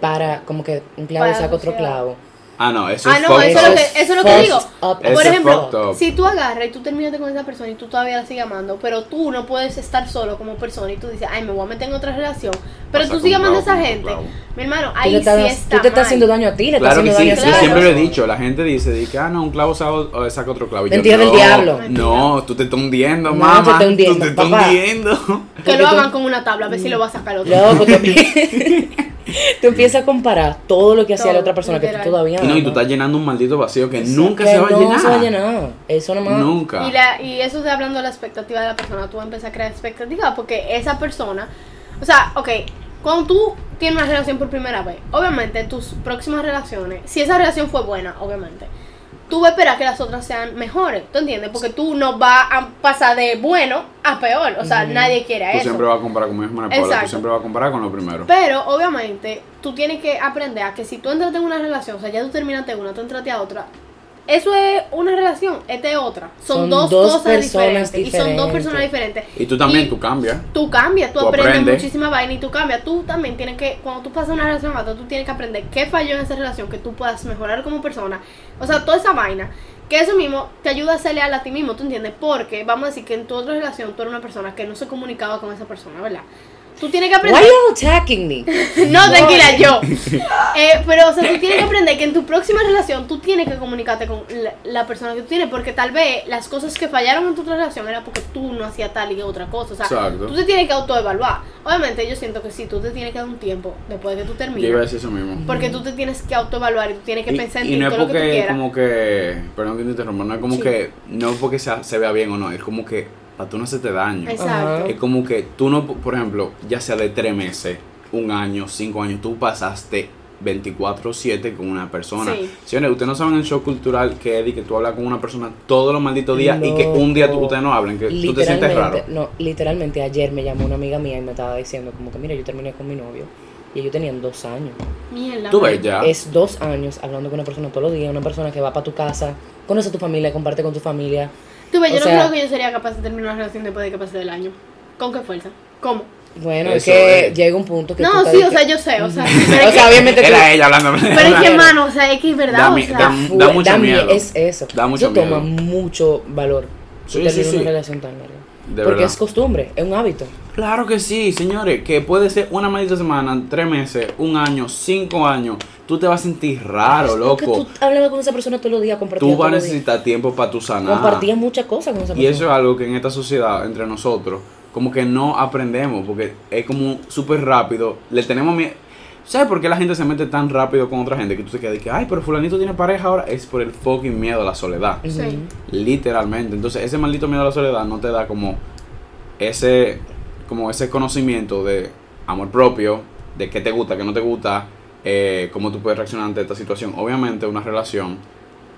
para como que un clavo Para saca otro clavo. Ah, no, eso Ah, es no, eso es lo que, eso es lo que digo. up Por ejemplo, si tú agarras y tú terminaste con esa persona y tú todavía la sigues amando, pero tú no puedes estar solo como persona y tú dices, ay, me voy a meter en otra relación, pero Pasa tú sigues amando a esa gente, mi hermano, ahí estás, sí está tú te estás mal. haciendo daño a ti, le estás Claro que haciendo sí, daño a yo siempre lo he dicho, la gente dice, di que, ah, no, un clavo saca, o- saca otro clavo. Y yo, Mentira del no, diablo. No, tú te estás hundiendo, No, mamá. te estás hundiendo, tú te estás hundiendo. *laughs* Que lo hagan con una tabla, a ver si lo va a sacar otro. Loco, *laughs* tú, *laughs* tú empiezas a comparar todo lo que hacía la otra persona que tú todavía no, y tú estás llenando un maldito vacío que nunca que se va a no llenar. se va a llenar. Eso nomás. Nunca. Y, la, y eso de hablando de la expectativa de la persona, tú empiezas a crear expectativas porque esa persona, o sea, ok, cuando tú tienes una relación por primera vez, obviamente tus próximas relaciones, si esa relación fue buena, obviamente, tú vas a esperar que las otras sean mejores, ¿tú entiendes? Porque tú no vas a pasar de bueno a peor, o sea, nadie quiere Tú eso. siempre vas a comparar, Paula, tú siempre vas a comparar con lo primero. Pero obviamente tú tienes que aprender a que si tú entraste en una relación, o sea, ya tú terminaste una, tú entraste a otra, eso es una relación, esta es otra. Son, Son dos, dos cosas personas diferentes, Y son dos personas diferentes. Y tú también, Y tú cambias. Tú cambias, tú, Tú aprendes, aprendes. muchísima vaina y tú cambias. Tú también tienes que, cuando tú pasas una relación a otra, tú tienes que aprender qué falló en esa relación, que tú puedas mejorar como persona. O sea, toda esa vaina. Que eso mismo te ayuda a ser leal a ti mismo, ¿tú entiendes? Porque vamos a decir que en tu otra relación tú eres una persona que no se comunicaba con esa persona, ¿verdad? Tú tienes que Why aprender. you attacking me? *laughs* No, tranquila, yo. *laughs* Eh, pero, o sea, tú tienes que aprender que en tu próxima relación tú tienes que comunicarte con la, la persona que tú tienes, porque tal vez las cosas que fallaron en tu otra relación era porque tú no hacías tal y otra cosa. O sea, Exacto. tú te tienes que autoevaluar. Obviamente, yo siento que sí, tú te tienes que dar un tiempo después de que tú Yo iba a termines. decir eso mismo. Porque tú te tienes que autoevaluar y tú tienes que Y, pensar en y ti no es todo lo que tú porque, quieras. como que, perdón que te interrumpa, no es como Sí. que, no es porque sea- se vea bien o no, es como que para tú no hacerte daño. Exacto. Es como que tú no, por ejemplo, ya sea de tres meses, un año, cinco años, tú pasaste 24-7 con una persona. Sí. Señores, ustedes no saben el show cultural que es de que tú hablas con una persona todos los malditos días y que un día tú, ustedes no hablen, que tú te sientes raro. No, literalmente ayer me llamó una amiga mía y me estaba diciendo como que mira, yo terminé con mi novio y ellos tenían dos años. Mierda. Tú ves ya. Es dos años hablando con una persona todos los días, una persona que va para tu casa, conoce a tu familia, comparte con tu familia. Tú ves, yo o no creo que yo sería capaz de terminar una relación después de que pase del año. ¿Con qué fuerza? ¿Cómo? Bueno, es que es. llega un punto que No, sí, o sea, yo sé, o sea. *laughs* O obviamente Era ella hablando. *laughs* Pero es que, hermano, o sea, es que es verdad, Da o sea. da- da mucho da miedo. Es eso. Da mucho Eso toma miedo. mucho valor. Sí, sí. una relación tan larga. De Porque verdad. es costumbre, es un hábito. Claro que sí, señores, que puede ser una maldita semana, tres meses, un año, cinco años. Tú te vas a sentir raro, Porque loco. tú hablabas con esa persona todos los días, compartías Tú vas a necesitar tiempo para tu sanar. Compartías muchas cosas con esa persona. Y eso es algo que en esta sociedad, entre nosotros, como que no aprendemos, porque es como súper rápido. Le tenemos miedo. ¿Sabes por qué la gente se mete tan rápido con otra gente? Que tú te quedas de que, ay, pero fulanito tiene pareja ahora. Es por el fucking miedo a la soledad. Sí. Literalmente. Entonces, ese maldito miedo a la soledad no te da como ese, como ese conocimiento de amor propio, de qué te gusta, qué no te gusta, eh, cómo tú puedes reaccionar ante esta situación. Obviamente, una relación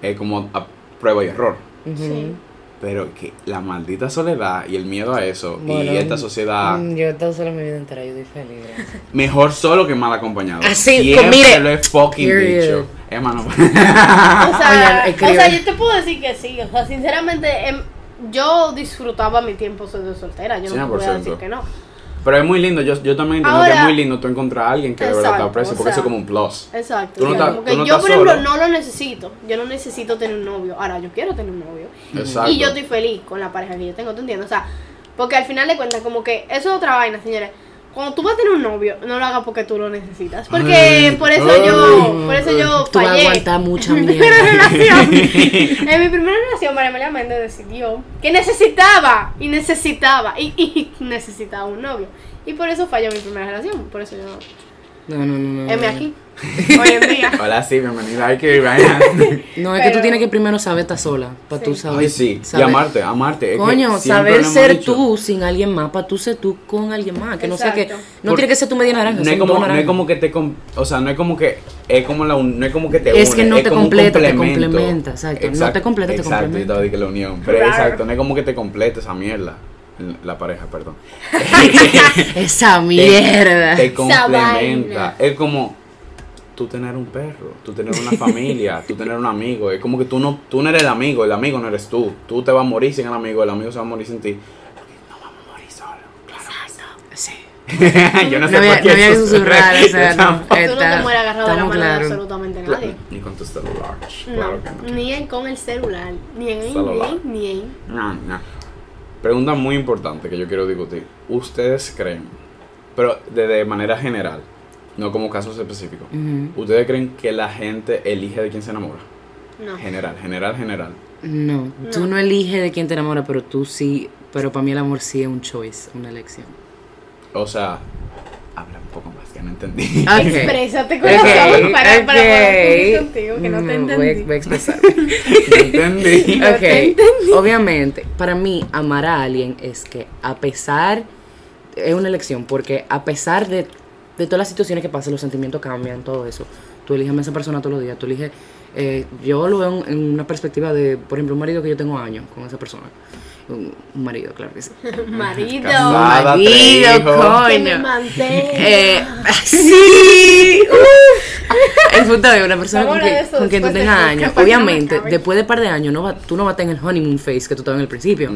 es como a prueba y error. Sí. Pero que la maldita soledad y el miedo a eso Bueno, y esta sociedad, mm, Yo he estado sola mi vida entera, yo estoy feliz. gracias. mejor solo que mal acompañado. Así, pues, mire, lo he fucking period. dicho. Hermano, O sea, o sea, yo te puedo decir que sí. O sea, sinceramente, em, yo disfrutaba mi tiempo de soltera. Yo no te 100%. decir que no. Pero es muy lindo. Yo, yo también entiendo que es muy lindo tú encontrar a alguien que de verdad te Exacto, aprecie, o porque eso es como un plus. Exacto. Tú no estás- tú no yo, por ejemplo, no lo necesito. Yo no necesito tener un novio. Ahora, yo quiero tener un novio. Exacto. Y yo estoy feliz con la pareja que yo tengo, ¿tú entiendes? O sea, porque al final de cuentas, como que eso es otra vaina, señores. Cuando tú vas a tener un novio, no lo hagas porque tú lo necesitas. Porque Ay, por eso ay. yo, por eso yo Tú fallé. mucha En *laughs* mi mierda. primera relación. en mi primera relación, María Amelia Méndez decidió que necesitaba y necesitaba y, y necesitaba un novio. Y por eso falló mi primera relación. Por eso yo. No, no, no. no, Heme no. aquí. *laughs* Hoy en día. Hola, sí, bienvenida. Ay, que vaina. *laughs* No, es que tú tienes que primero saber estar sola, para Sí. tú saber. Ay, sí. Y amarte, amarte. Es Coño, saber ser dicho. tú sin alguien más, para tú ser tú con alguien más. Que no sea que. Exacto. No Por- tiene que ser tu media naranja, No es, como, no es como que te. O sea, no es como que. Es como la un- no es como que te Es une, que no te completa, te complementa, exacto. No te completa, te exacto, complementa. estaba diciendo que la unión. Pero Claro. exacto, no es como que te complete esa mierda. La pareja, perdón. *laughs* Esa Te- mierda. Te Esa complementa. Es como tú tener un perro, tú tener una familia, tú tener un amigo. Es como que tú no, tú no eres el amigo, el amigo no eres tú. Tú te vas a morir sin el amigo, el amigo se va a morir sin ti. Porque no vamos a morir solo. Claro. Sí. *laughs* Yo no No sé había, por qué no había susurrar. o *laughs* sea, no. Tú no te mueres agarrado de la mano de claros. absolutamente nadie. Ni con tu celular. No, Claro que no. ni en, con el celular, ni en Celular. ni en, ni en. No, no. Pregunta muy importante que yo quiero discutir. ¿Ustedes creen, pero de, de manera general, no como casos específicos. ¿ustedes creen que la gente elige de quién se enamora? No. General, general, general. No, tú No. no eliges de quién te enamoras, pero tú sí. Pero para mí el amor sí es un choice, una elección. O sea, habla un poco más que no entendí. Ok. Exprésate con Ok, para, para poder contigo, que no te Mm, Voy, entendí. a- voy a expresar. *laughs* No entendí. No te obviamente, para mí amar a alguien es que a pesar, es una elección, porque a pesar de, de todas las situaciones que pasan, los sentimientos cambian, todo eso, tú eliges a esa persona todos los días, tú eliges, eh, yo lo veo en, en una perspectiva de, por ejemplo, un marido que yo tengo años con esa persona, un, un marido, claro que sí. *laughs* Marido, Casada, Marido, hijos. que me coño. mantenga. Eh, *laughs* sí. uf. El punto es una persona con, que- de eso con quien tú tengas años. Obviamente, después de un par de años, no va, tú no vas a estar en el honeymoon phase que tú estabas en el principio.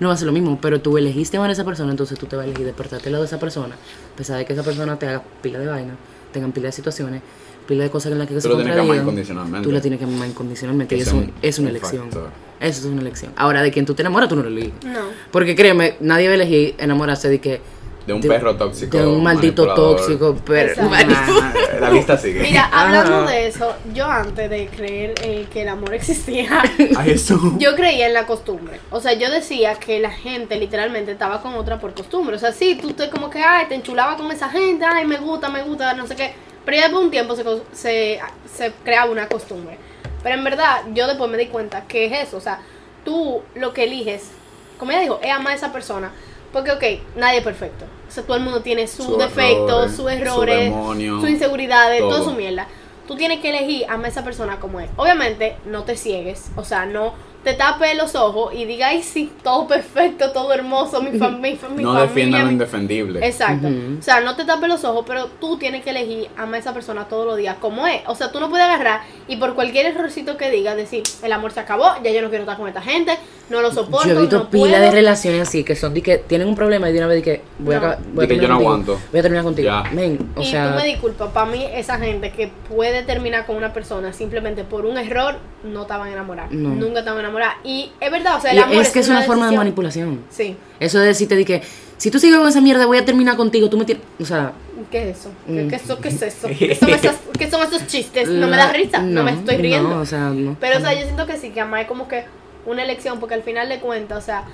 No va a ser lo mismo, pero tú elegiste amar a esa persona, entonces tú te vas a elegir despertarte al lado de esa persona, a pesar de que esa persona te haga pila de vaina, tengan pila de situaciones, pila de cosas en las que Tú se lo tienes que amar contradigan, incondicionalmente. Tú la tienes que amar incondicionalmente y Ese eso es un- es una un elección. factor. Eso es una elección. Ahora, de quien tú te enamoras, tú no lo eliges. No. Porque créeme, nadie va a elegir enamorarse de que De un perro tóxico. de un maldito tóxico, pero. Ah, *laughs* la lista sigue. Mira, hablando Ajá. de eso, yo antes de creer eh, que el amor existía, *laughs* Ay, eso. yo creía en la costumbre. O sea, yo decía que la gente literalmente estaba con otra por costumbre. O sea, sí, tú te como que, ay, te enchulaba con esa gente, ay, me gusta, me gusta, no sé qué. Pero ya después de un tiempo se, se, se creaba una costumbre. Pero en verdad, yo después me di cuenta que es eso. O sea, tú lo que eliges, como ella dijo, es amar a esa persona. Porque, ok, nadie es perfecto. O sea, todo el mundo tiene sus Sus defectos, sus errores, sus inseguridades, todo. toda su mierda. Tú tienes que elegir amar a esa persona como es. Obviamente, no te ciegues. O sea, no te tapes los ojos y digas, ay, sí, todo perfecto, todo hermoso, mi, fam mi, no familia. defiendan lo mi-". indefendible. Exacto. O sea, no te tapes los ojos, pero tú tienes que elegir amar a esa persona todos los días como es. O sea, tú no puedes agarrar y por cualquier errorcito que digas decir, el amor se acabó, ya yo no quiero estar con esta gente, no lo soporto, Yo he visto no pila puedo. de relaciones así que son de que tienen un problema y de una vez de que voy a, No. acabar- voy a De que yo terminar no contigo. aguanto. Voy a terminar contigo. Ya. Men, o y sea, tú me disculpas, para mí esa gente que puede terminar con una persona simplemente por un error, no estaban enamorados. No. Nunca estaban enamorados enamorar. Y es verdad, o sea, el Y amor es que es una forma de manipulación. Sí. Eso de decirte de que si tú sigues con esa mierda voy a terminar contigo, tú me tienes... O sea, ¿Qué es eso? ¿Qué, Mm. qué, eso? ¿Qué es eso? ¿Qué son, esos, *laughs* qué son esos chistes? No me da risa, no, me estoy riendo. No, o sea, no. Pero, o sea, yo siento que sí, que amar es como que una elección, porque al final de cuentas, o sea,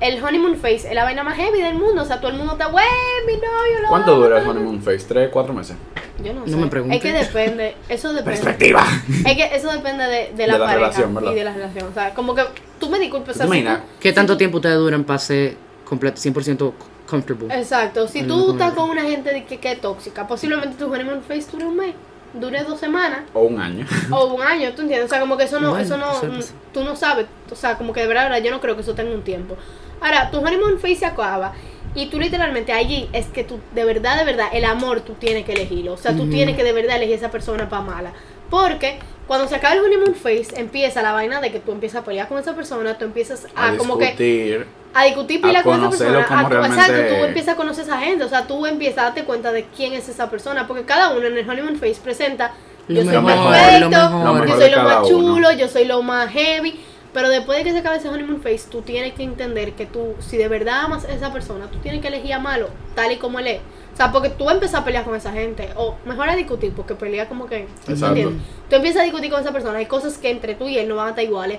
el honeymoon phase es la vaina más heavy del mundo. O sea, todo el mundo está, güey, mi novio, lo ¿Cuánto dura el todo". honeymoon phase? ¿Tres, cuatro meses? Yo no, No sé. me preguntes. Es que depende, eso depende. Perspectiva. Es que eso depende de, de la De la pareja relación, ¿verdad? y de la relación. O sea, como que tú me disculpes. o sea, ¿Tú te imaginas? ¿Qué tanto tiempo ustedes duran para ser completo, 100% comfortable? Exacto. Si tú estás con una gente de que, que es tóxica, posiblemente tu honeymoon phase dure un mes, dure dos semanas O un año. o un año, ¿tú entiendes? O sea, como que eso no, Bueno, eso no, mm, tú no sabes, o sea, como que de verdad, de verdad, yo no creo que eso tenga un tiempo. Ahora, tu honeymoon phase se acaba y tú literalmente allí es que tú, de verdad, de verdad, el amor tú tienes que elegirlo. O sea, tú tienes que de verdad elegir a esa persona para mala. Porque cuando se acaba el honeymoon phase, empieza la vaina de que tú empiezas a pelear con esa persona, tú empiezas a, A como que discutir. a discutir a pila con esa persona. como a- realmente Exacto, tú empiezas a conocer a esa gente. O sea, tú empiezas a darte cuenta de quién es esa persona. Porque cada uno en el honeymoon phase presenta Lo yo soy mejor, perfecto, Lo mejor. yo soy lo más uno. chulo, yo soy lo más heavy. Pero después de que se acabe ese honeymoon phase, tú tienes que entender que tú, si de verdad amas a esa persona, tú tienes que elegir a malo, tal y como él es. O sea, porque tú empiezas a pelear con esa gente, o mejor a discutir, porque pelea como que. ¿tú Exacto. entiendes? Tú empiezas a discutir con esa persona, hay cosas que entre tú y él no van a estar iguales.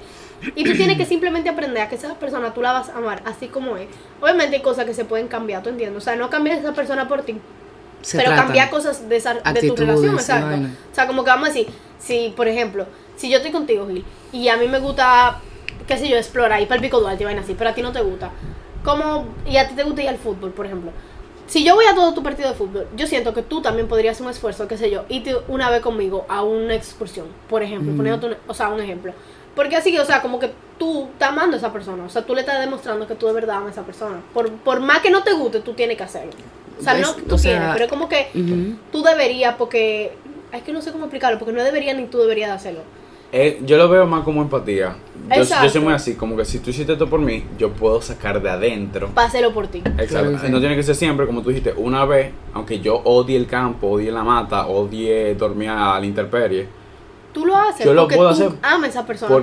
Y tú tienes que simplemente aprender a que esa persona tú la vas a amar así como es. Obviamente hay cosas que se pueden cambiar, ¿tú entiendes? O sea, no cambiar a esa persona por ti, Se pero cambiar cosas de, esa, de tu relación, exacto. vaina. O sea, como que vamos a decir, si, por ejemplo, si yo estoy contigo, Gil, y a mí me gusta, qué sé yo, explorar, ir para el pico Duarte y vaina así, pero a ti no te gusta, como, y a ti te gusta ir al fútbol, por ejemplo. Si yo voy a todo tu partido de fútbol, yo siento que tú también podrías hacer un esfuerzo, qué sé yo, irte una vez conmigo a una excursión, por ejemplo, Mm. poniéndote, un- o sea, un ejemplo. Porque así que, o sea, como que tú estás amando a esa persona, o sea, tú le estás demostrando que tú de verdad amas a esa persona. Por, por más que no te guste, tú tienes que hacerlo. O sea, Es- no tú o sea, tienes, pero es como que tú deberías, porque es que no sé cómo explicarlo, porque no deberías ni tú deberías de hacerlo. Eh, yo lo veo más como empatía. Yo, soy muy así, como que si tú hiciste esto por mí, yo puedo sacar de adentro. Hacerlo por ti. Exacto. Sí, sí. No tiene que ser siempre, como tú dijiste, una vez, aunque yo odie el campo, odie la mata, odie dormir a la intemperie. Tú lo haces Yo lo porque puedo tú hacer amas a esa persona.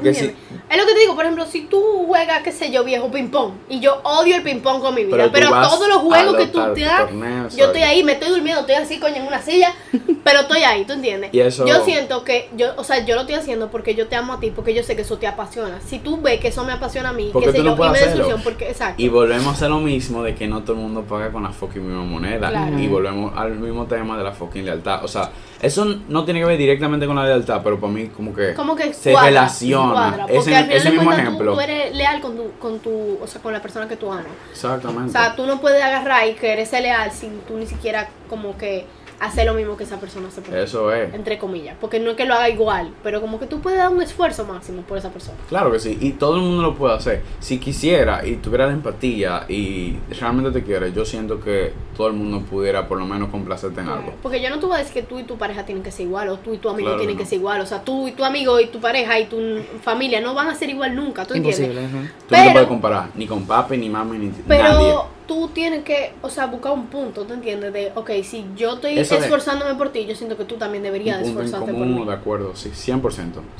Es lo que te digo, por ejemplo, si tú juegas, qué sé yo, viejo ping-pong, y yo odio el ping-pong con mi vida, Pero todos los juegos que tú te das, torneos, yo estoy ahí, me estoy durmiendo, estoy así, coño, en una silla, *laughs* pero estoy ahí, ¿tú entiendes? Y eso- Yo siento que, yo, o sea, yo lo estoy haciendo porque yo te amo a ti, porque yo sé que eso te apasiona. Si tú ves que eso me apasiona a mí, qué sé no yo, y me solución, porque, exacto. Y volvemos a hacer lo mismo de que no todo el mundo paga con la fucking misma moneda. Claro. Y volvemos al mismo tema de la fucking lealtad. O sea, eso no tiene que ver directamente con la lealtad, pero para mí como que, como que se cuadra, relaciona. cuadra, porque ese al final ese de mismo tú- ejemplo. Tú, eres leal con tu, con tu, o sea, con la persona que tú amas. Exactamente. O sea, tú no puedes agarrar y querer ser leal sin tú ni siquiera como que hacer lo mismo que esa persona hace por eso es. entre comillas, porque no es que lo haga igual, pero como que tú puedes dar un esfuerzo máximo por esa persona. Claro que sí, y todo el mundo lo puede hacer. Si quisiera y tuviera la empatía y realmente te quiere, yo siento que todo el mundo pudiera por lo menos complacerte en algo. Porque yo no te voy a decir que tú y tu pareja tienen que ser igual, o tú y tu amigo Claro tienen que que ser igual, o sea, tú y tu amigo y tu pareja y tu familia no van a ser igual nunca, ¿tú entiendes? Imposible. Tú no te puedes comparar ni con papi, ni mami, ni Pero nadie. Tú tienes que, o sea, buscar un punto, ¿tú entiendes? De, ok, si yo estoy Eso es. esforzándome por ti, yo siento que tú también deberías Un en esforzarte por mí. de acuerdo, sí, 100%,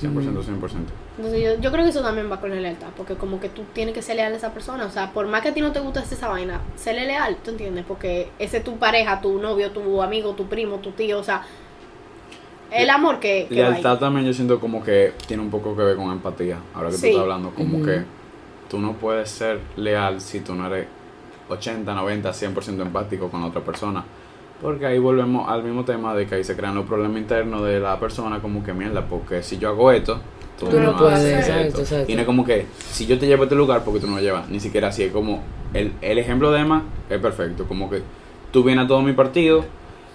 100%, 100%. Entonces yo, yo creo que eso también va con la lealtad, porque como que tú tienes que ser leal a esa persona, o sea, por más que a ti no te guste esa vaina, séle leal, ¿tú entiendes? Porque ese es tu pareja, tu novio, tu amigo, tu primo, tu tío, o sea, el amor que. Lealtad también yo siento como que tiene un poco que ver con empatía, ahora que Sí. tú estás hablando, como que tú no puedes ser leal si tú no eres 80, 90, 100% empático con la otra persona. Porque ahí volvemos al mismo tema de que ahí se crean los problemas internos de la persona, como que mierda, porque si yo hago esto, tú, Tú no puedes, hacer exacto, esto. exacto. Y no es como que si yo te llevo a este lugar, porque tú no lo llevas, ni siquiera así, es como el, el ejemplo de Emma es perfecto, como que tú vienes a todo mi partido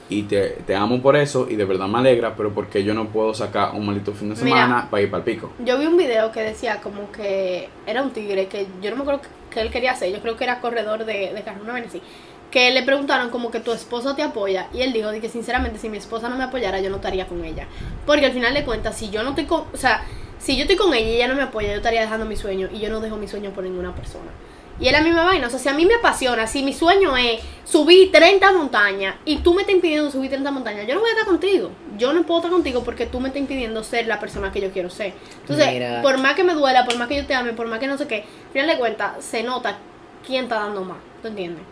y te, te amo por eso y de verdad me alegra, pero porque yo no puedo sacar un maldito fin de Mira. semana para ir para el pico. Yo vi un video que decía como que era un tigre que yo no me acuerdo que él quería hacer, yo creo que era corredor de, de carro, una así. Que le preguntaron como que tu esposo te apoya y él dijo que sinceramente si mi esposa no me apoyara yo no estaría con ella. Porque al final de cuentas si yo no estoy con, o sea, si yo estoy con ella y ella no me apoya yo estaría dejando mi sueño y yo no dejo mi sueño por ninguna persona. Y es la misma vaina. O sea, si a mí me apasiona, si mi sueño es subir 30 montañas y tú me estás impidiendo subir 30 montañas, yo no voy a estar contigo. Yo no puedo estar contigo porque tú me estás impidiendo ser la persona que yo quiero ser. Entonces, Mira. por más que me duela, por más que yo te ame, por más que no sé qué, al final de cuentas, se nota quién está dando más. ¿Tú entiendes?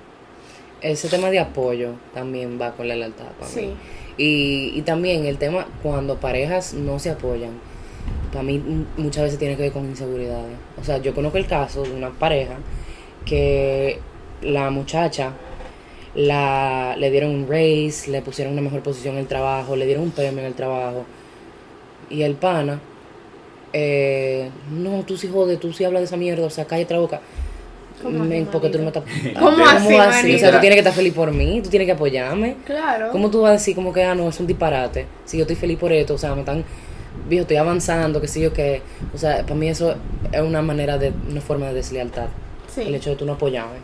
Ese tema de apoyo también va con la lealtad para Sí. mí. Y, y también el tema cuando parejas no se apoyan, para mí muchas veces tiene que ver con inseguridades. O sea, yo conozco el caso de una pareja que la muchacha la, le dieron un raise, le pusieron una mejor posición en el trabajo, le dieron un premio en el trabajo. Y el pana, eh, no, tú sí jodes, tú sí hablas de esa mierda, o sea, cállate la boca. ¿Cómo Men, así, porque tú no me estás... *laughs* ¿Cómo así, O sea, tú tienes que estar feliz por mí, tú tienes que apoyarme. Claro. ¿Cómo tú vas a decir como que, ah, no, es un disparate? Si yo estoy feliz por esto, o sea, me están, viejo, estoy avanzando, que sé yo qué. O sea, para mí eso es una manera de, una forma de deslealtad. Sí. El hecho de tú no apoyarme.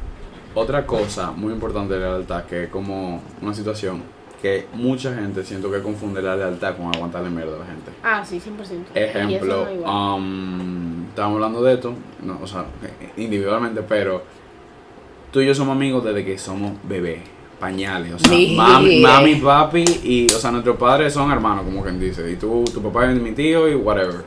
Otra cosa muy importante de la lealtad, que es como una situación que mucha gente siento que confunde la lealtad con aguantarle mierda a la gente. Ah, sí, 100%. Y eso Ejemplo, no um, estábamos hablando de esto, no, o sea, individualmente, pero tú y yo somos amigos desde que somos bebés, pañales, o sea, mami, mami, papi, y, o sea, nuestros padres son hermanos, como quien dice, y tú, tu papá es mi tío y whatever.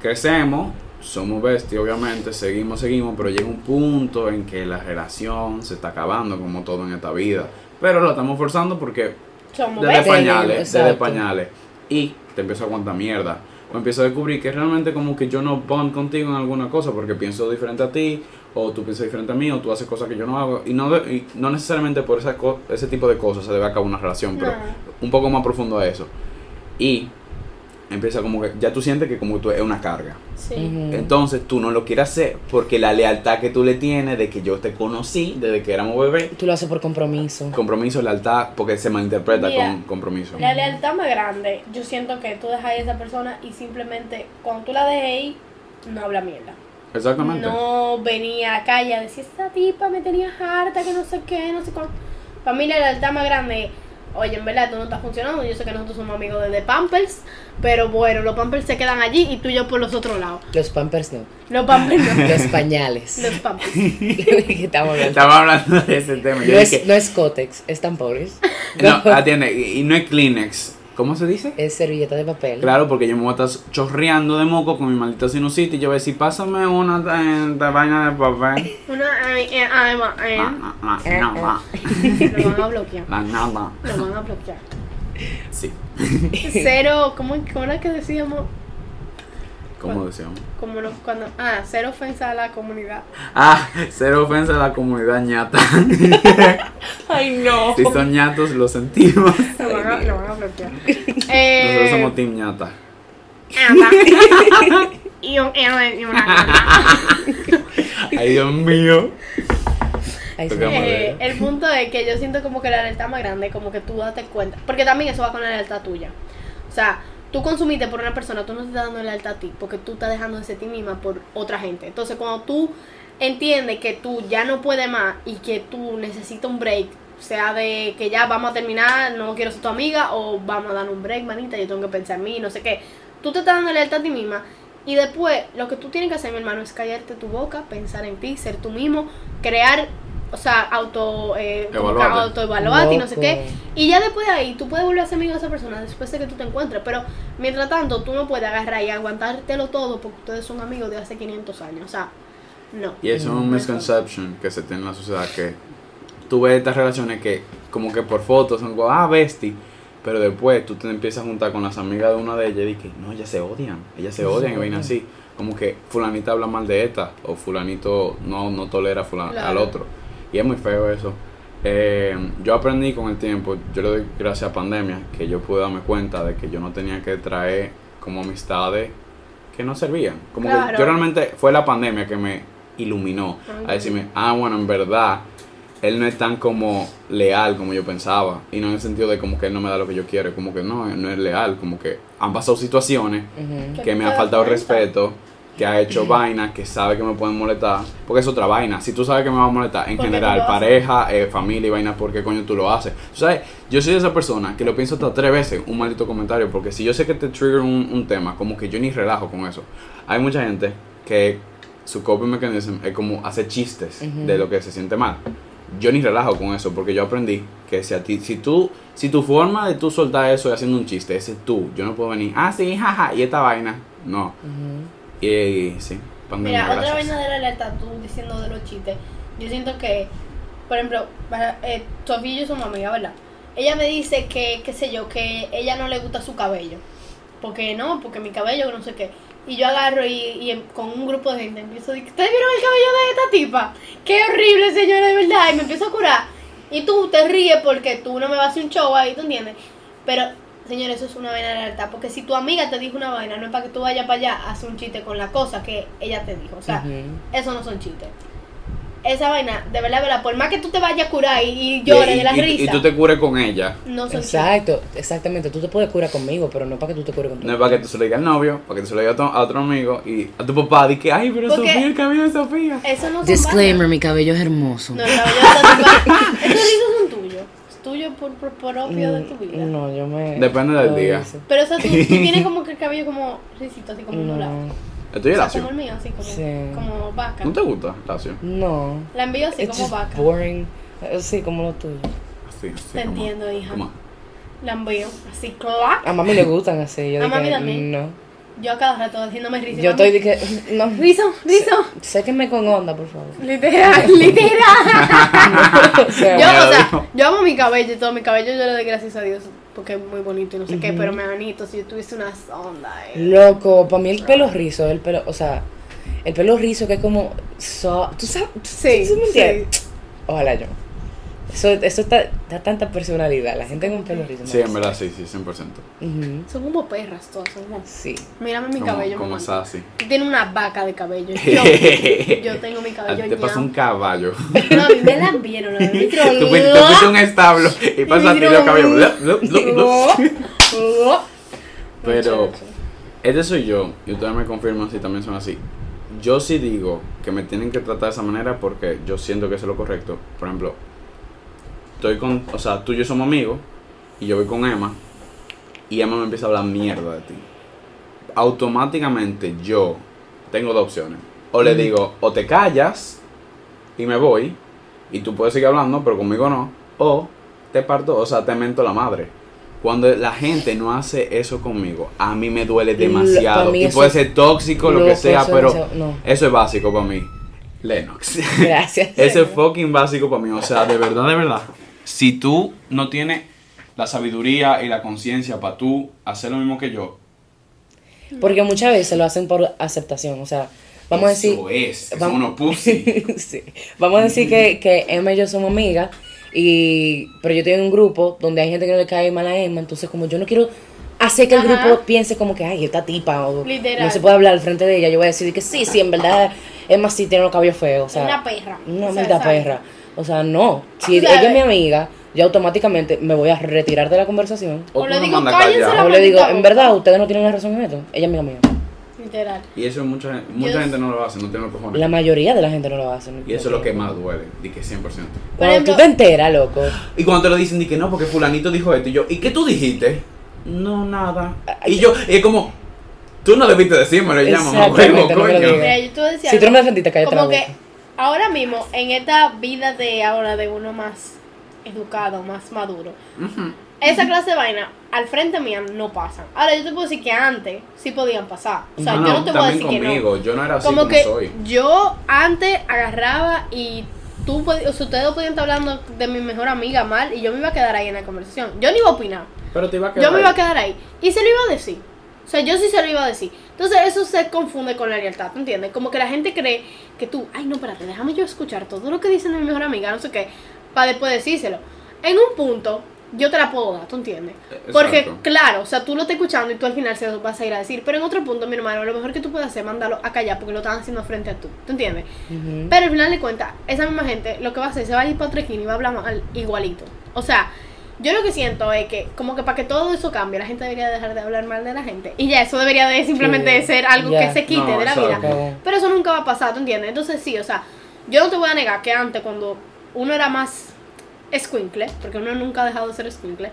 Crecemos, somos bestias, obviamente, seguimos, seguimos, pero llega un punto en que la relación se está acabando, como todo en esta vida. Pero lo estamos forzando porque Somos desde pañales, desde pañales. Y te empiezo a aguantar mierda. O empiezo a descubrir que realmente como que yo no bond contigo en alguna cosa porque pienso diferente a ti, o tú piensas diferente a mí, o tú haces cosas que yo no hago. Y no, de- y no necesariamente por esa ese tipo de cosas se debe acabar una relación, pero un poco más profundo a eso. Y empieza como que ya tú sientes que como tú es una carga. Sí. Entonces tú no lo quieres hacer porque la lealtad que tú le tienes de que yo te conocí desde que éramos bebés, Tú lo haces por compromiso. compromiso, lealtad, porque se malinterpreta Mira, con compromiso. La lealtad más grande, yo siento que tú dejas a esa persona y simplemente cuando tú la dejes ahí, no habla mierda. Exactamente. No venía acá y a decir, esta tipa me tenía harta, que no sé qué, no sé cuánto. Para mí la lealtad más grande es, oye, en verdad esto no está funcionando, yo sé que nosotros somos amigos desde Pampers, pero bueno, los Pampers se quedan allí y tú y yo por los otros lados. Los pampers no. Los Pampers no, *laughs* Los pañales. los Pampers. *laughs* ¿Qué estamos hablando? De ese tema. No Yo es, dije, no es Cotex, es tampores. no, *laughs* atiende, y, y no es Kleenex. ¿Cómo se dice? Es servilleta de papel. Claro, porque yo me voy a estar chorreando de moco con mi maldita sinusitis y yo voy a decir, pásame una de, de vaina de papel. *laughs* Una, eh, eh, ah, nada. lo van a bloquear. La nada. Lo van a bloquear. Sí. Cero, ¿cómo, cómo era que decíamos? ¿Cómo decíamos? Como no, cuando, ah, cero ofensa a la comunidad. Ah, cero ofensa a la comunidad ñata. *laughs* Ay, no. si son ñatos, lo sentimos. *laughs* Lo van a, lo van a bloquear. Nosotros Eh, somos team ñata. *laughs* y un L y una Ay, Dios mío. Eh, el punto es que yo siento como que la lealtad más grande, como que tú date cuenta, porque también eso va con la lealtad tuya. O sea, tú consumiste por una persona, tú no te estás dando lealtad a ti, porque tú estás dejando de ser ti misma por otra gente. Entonces, cuando tú entiendes que tú ya no puedes más y que tú necesitas un break, sea de que ya vamos a terminar, no quiero ser tu amiga, o vamos a dar un break, manita, yo tengo que pensar en mí, no sé qué. Tú te estás dando lealtad a ti misma. Y después, lo que tú tienes que hacer, mi hermano, es callarte tu boca, pensar en ti, ser tú mismo, crear, o sea, auto, eh, que autoevaluarte y no sé qué. Y ya después de ahí, tú puedes volver a ser amigo de esa persona después de que tú te encuentres. Pero mientras tanto, tú no puedes agarrar y aguantártelo todo porque ustedes son amigos de hace 500 años. O sea, no. Y eso es un misconception que se tiene en la sociedad que tú ves estas relaciones que como que por fotos son como, ah, bestie, pero después tú te empiezas a juntar con las amigas de una de ellas y dices, no, ellas se odian, ellas se odian y ven así, como que fulanita habla mal de esta o fulanito no, no tolera a fulan- Claro. al otro. Y es muy feo eso. Eh, yo aprendí con el tiempo, yo le doy gracias a pandemia, que yo pude darme cuenta de que yo no tenía que traer como amistades que no servían. Como Claro. que yo realmente fue la pandemia que me iluminó a decirme, ah, bueno, en verdad, él no es tan como leal como yo pensaba. Y no en el sentido de como que él no me da lo que yo quiero, como que no, no es leal, como que han pasado situaciones que me das faltado cuenta. respeto, que ha hecho vainas que sabe que me pueden molestar, porque es otra vaina. Si tú sabes que me va a molestar, en ¿Por qué tú general, pareja, eh, familia y vainas, ¿por qué coño tú lo haces? Tú ¿Sabes? Yo soy esa persona que lo pienso hasta tres veces un maldito comentario, porque si yo sé que te trigger un, un tema, como que yo ni relajo con eso. Hay mucha gente que su coping mechanism es como hacer chistes de lo que se siente mal. Yo ni relajo con eso porque yo aprendí que si a ti, si tú, si tu forma de tú soltar eso es haciendo un chiste, ese es tú. Yo no puedo venir, ah, sí, jaja, y esta vaina. No. Y, y sí, pandemia, Mira, otra vaina de la lealtad, tú diciendo de los chistes. Yo siento que, por ejemplo, para- eh, Sofía y yo somos amigas, ¿verdad? Ella me dice que, qué sé yo, que ella no le gusta su cabello. Porque no, porque mi cabello, no sé qué. Y yo agarro y, y em- con un grupo de gente empiezo a decir, ¿ustedes vieron el cabello de esta tipa? ¡Qué horrible, señora, de verdad! Y me empiezo a curar. Y tú te ríes porque tú no me vas a hacer un show ahí, ¿tú entiendes? Pero, señores, eso es una vaina de lealtad. Porque si tu amiga te dijo una vaina, no es para que tú vayas para allá a hacer un chiste con la cosa que ella te dijo. O sea, Ujú. eso no son chistes. Esa vaina, de verdad, de verdad, por más que tú te vayas a curar y, y llores Y- de la y- risa, Y tú te cures con ella. no son chistes. Exacto, exactamente. Tú te puedes curar conmigo, pero no para que tú te cures con tu No es para que tú se lo digas al novio, para que tú se lo digas a tu- a otro amigo y a tu papá. Di que, ay, pero Porque- Sofía, el cabello de Sofía. Eso no son Disclaimer, mi cabello es hermoso. No, el cabello de tipa- *laughs* Esos rizos son tuyos. Es tuyo por, por propio de tu vida. No, yo me. Depende del día. hice. Pero eso tú, tú tienes *laughs* como que el cabello como risito, así como. No, Estoy O sea, lacio. como el mío, así como, Sí. como vaca. ¿No te gusta, lacio? no. La envío así It's como just vaca. boring. Sí, como lo tuyo. Así, así. Te como- entiendo, hija. como- La envío así, clac. A mami le gustan así. Yo A dije, mami también. no. Yo a cada rato haciéndome risa. Yo estoy de que. No. Rizo, rizo. Séquenme con onda, por favor. Literal, *laughs* literal. *laughs* Yo, o sea, yo amo mi cabello y todo. Mi cabello yo le doy gracias a Dios porque es muy bonito y no sé qué, pero me anito si yo tuviese una sonda. eh. Loco, para mí el pelo rizo, el pelo, o sea, el pelo rizo que es como, so- ¿tú sabes? Sí, ¿tú me sí. Ojalá yo. Eso, eso está, da tanta personalidad, la gente con un pelo rizo. Sí, en verdad, sí, sí, 100%. Ujú, Son como perras todas, son como... Sí. Mírame mi Como, cabello, como mamá. sassy. Tú tienes una vaca de cabello. *laughs* Yo, yo tengo mi A cabello ti te pasa un caballo. No, a mí me la vieron, a me *laughs* Tú fuiste tú fuiste a un establo y pasaste los cabellos. *laughs* blup, blup, blup, blup. Pero este soy yo y ustedes me confirman si también son así. Yo sí digo que me tienen que tratar de esa manera porque yo siento que eso es lo correcto. Por ejemplo, estoy con, o sea, tú y yo somos amigos y yo voy con Emma y Emma me empieza a hablar mierda de ti. Automáticamente yo tengo dos opciones. O le digo, o te callas y me voy y tú puedes seguir hablando, pero conmigo no. O te parto, o sea, te mento la madre. Cuando la gente no hace eso conmigo, a mí me duele demasiado. Y puede ser tóxico, lo que sea, eso pero no. eso es básico para mí. Lennox. Gracias. *laughs* Ese es fucking básico para mí. O sea, de verdad, de verdad. Si tú no tienes la sabiduría y la conciencia para tú hacer lo mismo que yo, Porque muchas veces lo hacen por aceptación, o sea, vamos a decir... eso es. que vamos- pussy. *laughs* sí. Vamos a decir que, que Emma y yo somos amigas, y, pero yo estoy en un grupo donde hay gente que no le cae mal a Emma, entonces como yo no quiero hacer que el Ajá. grupo piense como que, ay, esta tipa, o Literal. no se puede hablar al frente de ella, yo voy a decir que sí, sí, en verdad Emma sí tiene los cabellos feos, o sea, una perra. una O sea, perra. O sea, no, si ella es mi amiga, yo automáticamente me voy a retirar de la conversación. O tú le no digo, mandas "Cállense callar". la O le digo, en boca". verdad, ustedes no tienen la razón en esto, ella es mi amiga. Literal. Y eso mucha, mucha gente no lo hace, no tiene los cojones. La mayoría de la gente no lo hace. Y eso es lo que más duele. Di que 100%. Cuando ejemplo- tú te enteras, loco. Y cuando te lo dicen, di que no, porque fulanito dijo esto. Y yo, ¿y qué tú dijiste? No, nada. Y yo, y es como, tú no debiste decirme, le huevo, no coño. Mira, yo te decía Si tú no me defendiste, cállate la Como que. Ahora mismo, en esta vida de ahora de uno más educado, más maduro, esa clase de vaina al frente mía no pasan. Ahora yo te puedo decir que antes sí podían pasar. O sea, No, yo no, te voy a también decir que no. yo no era así como como, que soy. yo antes agarraba y tú o sea, ustedes podían estar hablando de mi mejor amiga mal y yo me iba a quedar ahí en la conversación. Yo no iba a opinar. Pero te iba a quedar Yo me iba a quedar ahí. Y se lo iba a decir. O sea, yo sí se lo iba a decir. Entonces eso se confunde con la lealtad, ¿tú entiendes? Como que la gente cree que tú, ay no, espérate, déjame yo escuchar todo lo que dice mi mejor amiga, no sé qué, para después decírselo. En un punto, yo te la puedo dar, ¿tú entiendes? Porque, Exacto. claro, o sea, tú lo estás escuchando y tú al final se lo vas a ir a decir. Pero en otro punto, mi hermano, lo mejor que tú puedes hacer es mandarlo a callar porque lo están haciendo frente a tú, ¿tú entiendes? Ujú. Pero al final de cuentas, esa misma gente lo que va a hacer se va a ir para otra esquina y va a hablar mal igualito. O sea, yo lo que siento es que, como que para que todo eso cambie, la gente debería dejar de hablar mal de la gente. Y ya, eso debería de simplemente Sí, ser algo que se quite No, de la vida. Pero eso nunca va a pasar, ¿tú entiendes? Entonces sí, o sea, yo no te voy a negar que antes, cuando uno era más escuincle, porque uno nunca ha dejado de ser escuincle.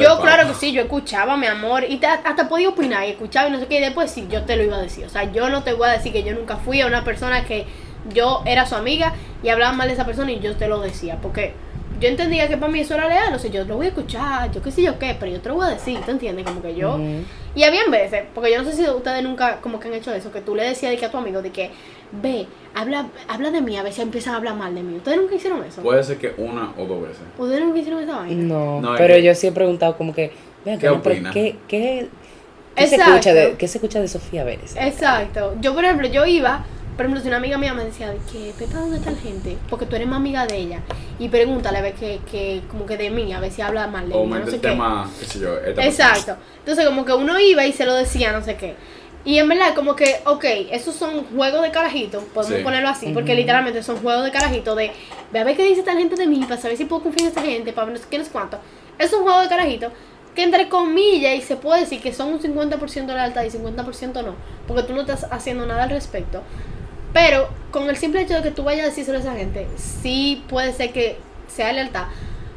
Yo, claro que sí, yo escuchaba, mi amor, y te- hasta podía opinar y escuchaba y no sé qué, y después sí, yo te lo iba a decir. O sea, yo no te voy a decir que yo nunca fui a una persona que yo era su amiga y hablaba mal de esa persona y yo te lo decía, porque yo entendía que para mí eso era leal, o sea, yo lo voy a escuchar, yo qué sé yo qué, pero yo te lo voy a decir, ¿te entiendes? Como que yo... Ujú. Y habían veces, porque yo no sé si ustedes nunca como que han hecho eso, que tú le decías de que a tu amigo de que, ve, habla, habla de mí, a ver si empiezan a hablar mal de mí. ¿Ustedes nunca hicieron eso? Puede ser que una o dos veces. ¿Ustedes nunca hicieron esa vaina? No, No, pero que- yo sí he preguntado como que, vean, ¿Qué no? ¿qué, qué, qué se escucha de, qué se escucha de Sofía Vélez? Exacto. Yo, por ejemplo, yo iba, por ejemplo, si una amiga mía me decía de que, Pepa, ¿dónde está la gente? Porque tú eres más amiga de ella. Y pregúntale a ver que, que como que de mí, a ver si habla mal de O mí, no mete sé qué. tema, qué sé yo. esta Exacto. Entonces, como que uno iba y se lo decía, no sé qué. Y en verdad, como que, ok, esos son juegos de carajito, podemos Sí. ponerlo así, porque literalmente son juegos de carajito de, ve a ver qué dice esta gente de mí, para saber si puedo confiar en esta gente, para ver no no sé cuánto. Es un juego de carajito que entre comillas, y se puede decir que son un 50% de lealtad y 50% no, porque tú no estás haciendo nada al respecto. Pero con el simple hecho de que tú vayas a decírselo a esa gente, sí puede ser que sea lealtad.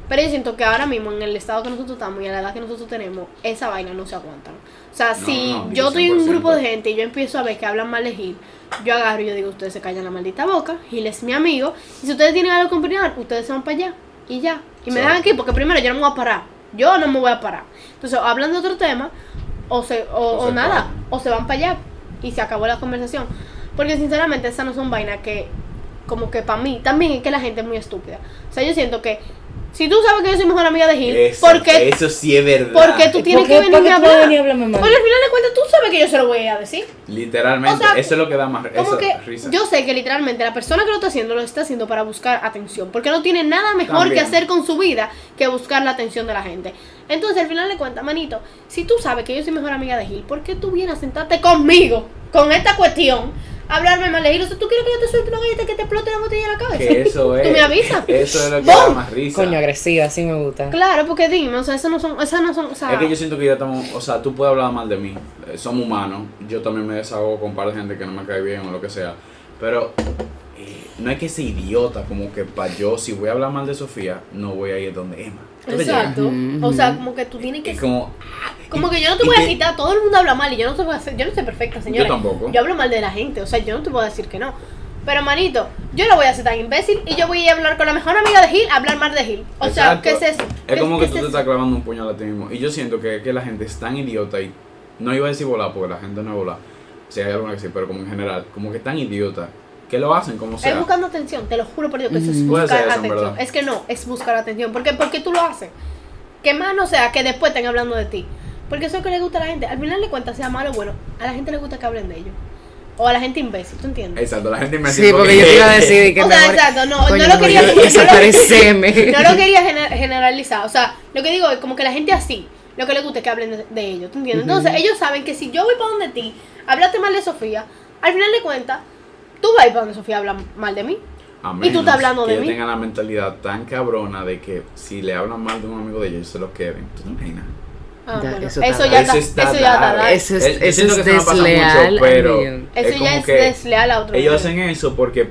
Pero yo siento que ahora mismo, en el estado que nosotros estamos y a la edad que nosotros tenemos, esa vaina no se aguanta. O sea, No, si no, yo estoy en un 100%. grupo de gente y yo empiezo a ver que hablan mal de Gil, yo agarro y yo digo, ustedes se callan la maldita boca, Gil es mi amigo, y si ustedes tienen algo que opinar, ustedes se van para allá, y ya. Y me dejan aquí, porque primero yo no me voy a parar, yo no me voy a parar. Entonces, o hablan de otro tema, o, se, o, O o se nada, o se van para allá, y se acabó la conversación. Porque sinceramente, esas no son vainas que, como que para mí, también es que la gente es muy estúpida. O sea, yo siento que, si tú sabes que yo soy mejor amiga de Gil, Eso, ¿por qué, eso sí es verdad. por qué tú ¿Y tienes por que qué- venirme a hablar? venir a hablarme mal? Porque al final de cuentas tú sabes que yo se lo voy a decir. Literalmente, O sea, eso es lo que da más Como eso, que risa. yo sé que literalmente la persona que lo está haciendo lo está haciendo para buscar atención, porque no tiene nada mejor También. que hacer con su vida que buscar la atención de la gente. Entonces, al final de cuentas, manito, si tú sabes que yo soy mejor amiga de Gil, ¿por qué tú vienes a sentarte conmigo con esta cuestión? Hablarme mal o sea, tú quieres que yo te suelte una galleta que te explote la botella en la cabeza. Que eso *laughs* es. Tú me avisas. Eso es lo que da más risa. Coño, agresiva, así me gusta. Claro, porque dime, o sea, esas no son, esas no son, o sea, Es que yo siento que ya estamos, o sea, tú puedes hablar mal de mí, eh, somos humanos, yo también me desahogo con un par de gente que no me cae bien o lo que sea, pero no hay que ser idiota, como que para yo, si voy a hablar mal de Sofía, no voy a ir donde Emma. Exacto. O sea, como que tú tienes que Es como, Como que yo no te voy a quitar, todo el mundo habla mal y yo no te voy a hacer, yo no soy perfecta, señora. Yo tampoco. Yo hablo mal de la gente, o sea, yo no te puedo decir que no. Pero manito, yo no voy a ser tan imbécil y yo voy a hablar con la mejor amiga de Gil, a hablar mal de Gil. O sea. ¿qué es eso? Es ¿Qué- como que tú es te estás clavando un puñal a ti mismo. Y yo siento que, que la gente es tan idiota y no iba a decir volar porque la gente no es volar. Si hay alguna que sí, pero como en general, como que tan idiota que lo hacen como Es sea. buscando atención, te lo juro por Dios que eso es Mm. Buscar ser eso, en atención. verdad. Es que no, es buscar atención. ¿Por qué? Porque tú lo haces. Que más no sea que después estén hablando de ti. Porque eso es lo que le gusta a la gente. Al final de cuentas, sea malo o bueno, a la gente le gusta que hablen de ellos. O a la gente imbécil, ¿tú entiendes? Exacto, la gente me Sí, porque yo te iba a *laughs* decir que O sea, exacto, no, Coño, no lo quería *laughs* no lo- desapareceme. No lo quería gener- generalizar. O sea, lo que digo es como que la gente así, lo que le gusta es que hablen de, de ellos, ¿tú entiendes? Entonces, ellos saben que si yo voy para donde ti, hablaste mal de Sofía, al final de cuentas, tú vas a ir para donde Sofía habla mal de mí. A Y tú estás hablando que de ellos mí. tengan la mentalidad tan cabrona de que si le hablan mal de un amigo de ellos, ellos se lo queden. ¿Tú te imaginas? Ah, bueno, eso eso, ya está, Eso está eso ya está. Eso es, yo eso siento es que eso no pasa mucho, desleal. pero- amigo. Eso es ya es desleal a otro. Ellos nivel. hacen eso porque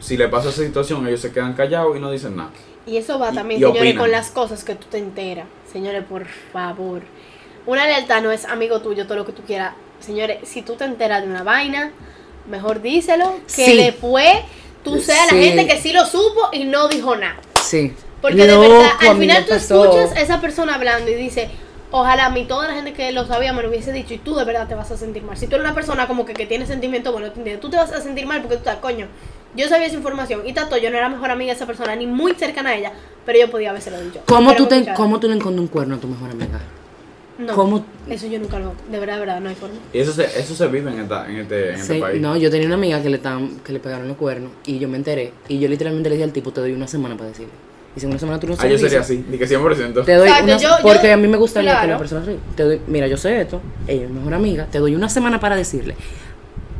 si le pasa esa situación, ellos se quedan callados y no dicen nada. Y eso va Y- también, y señores, opinan. con las cosas que tú te enteras. Señores, por favor. Una lealtad no es amigo tuyo, todo lo que tú quieras. Señores, si tú te enteras de una vaina, mejor díselo. Que Sí. después tú seas la Sí. gente que sí lo supo y no dijo nada. Sí. Porque de verdad, al final tú pasó. escuchas a esa persona hablando y dice, ojalá a mí toda la gente que lo sabía me lo hubiese dicho y tú de verdad te vas a sentir mal. Si tú eres una persona como que, que tiene sentimiento bueno, tú te vas a sentir mal porque tú estás, coño, yo sabía esa información y tanto yo no era mejor amiga de esa persona ni muy cercana a ella, pero yo podía habérselo dicho. ¿Cómo tú, te. ¿Cómo tú le encontrás un cuerno a tu mejor amiga? No, cómo- eso yo nunca lo, de verdad, de verdad, no hay forma. Y eso se, eso se vive en, esta, en, este, en este Sí, país. no, yo tenía una amiga que le, estaban, que le pegaron los cuernos y yo me enteré. Y yo literalmente le dije al tipo, te doy una semana para decirle. Y si en una semana tú no ah, yo sabes, sería dice, así, ni que 100%. Te doy Exacto, una yo- yo- porque a mí me gustaría que claro. la persona te doy, mira, yo sé esto, ella es mi mejor amiga, te doy una semana para decirle.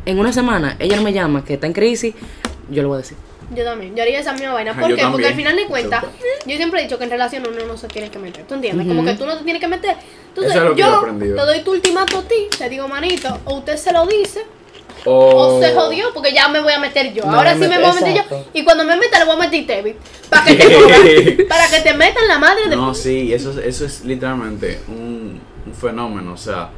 En una semana ella no me llama, que está en crisis, yo le voy a decir. Yo también, yo haría esa misma vaina. Ajá, ¿Por yo qué? Porque al final de cuentas, yo siempre he dicho que en relación uno no se tiene que meter. ¿Tú entiendes? Como Ujú. que tú no te tienes que meter. Entonces, Eso es lo que yo he yo aprendido. te doy tu ultimato a ti, te digo, manito, o usted se lo dice, o O, se jodió porque ya me voy a meter yo. Ahora sí me voy a meter yo. Y cuando me meta le voy a meter Tevi. Para que te *laughs* para que te metan la madre de No, sí, eso, es- eso es literalmente un, un fenómeno, o sea,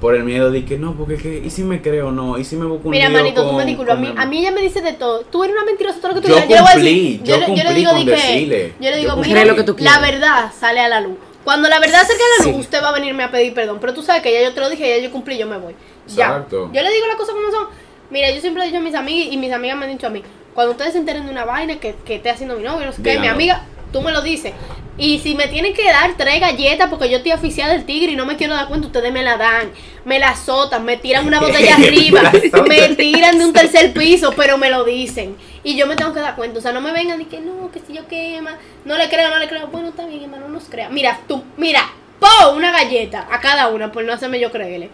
por el miedo de que no, porque que, ¿y si me creo o no? ¿Y si me busco un Mira, manito, tú me disculpas. A mí, a mí ella me dice de todo. Tú eres una mentirosa, todo lo que tú Yo quieras. le voy a cumplí, yo le- le cumplí digo con di que- decirle. Yo le Yo digo, cumplí. mira, lo que tú la verdad sale a la luz. Cuando la verdad salga a la luz, Sí. usted va a venirme a pedir perdón. Pero tú sabes que ya yo te lo dije, ya yo cumplí, yo me voy. Ya. Exacto. Yo le digo las cosas como son. Mira, yo siempre he dicho a mis amigas y mis amigas me han dicho a mí, cuando ustedes se enteren de una vaina que, que esté haciendo mi novio, no sé qué, mi amiga, tú me lo dices. Y si me tienen que dar tres galletas porque yo estoy aficiada del tigre y no me quiero dar cuenta, ustedes me la dan, me la azotan, me tiran una *laughs* botella arriba, Me tiran de un tercer piso, pero me lo dicen. Y yo me tengo que dar cuenta, o sea, no me vengan y que no, que si yo quema, no le creo, no le creo. Bueno, está bien, hermano, no nos crea. Mira, tú, mira, po una galleta a cada una por no hacerme yo creerle.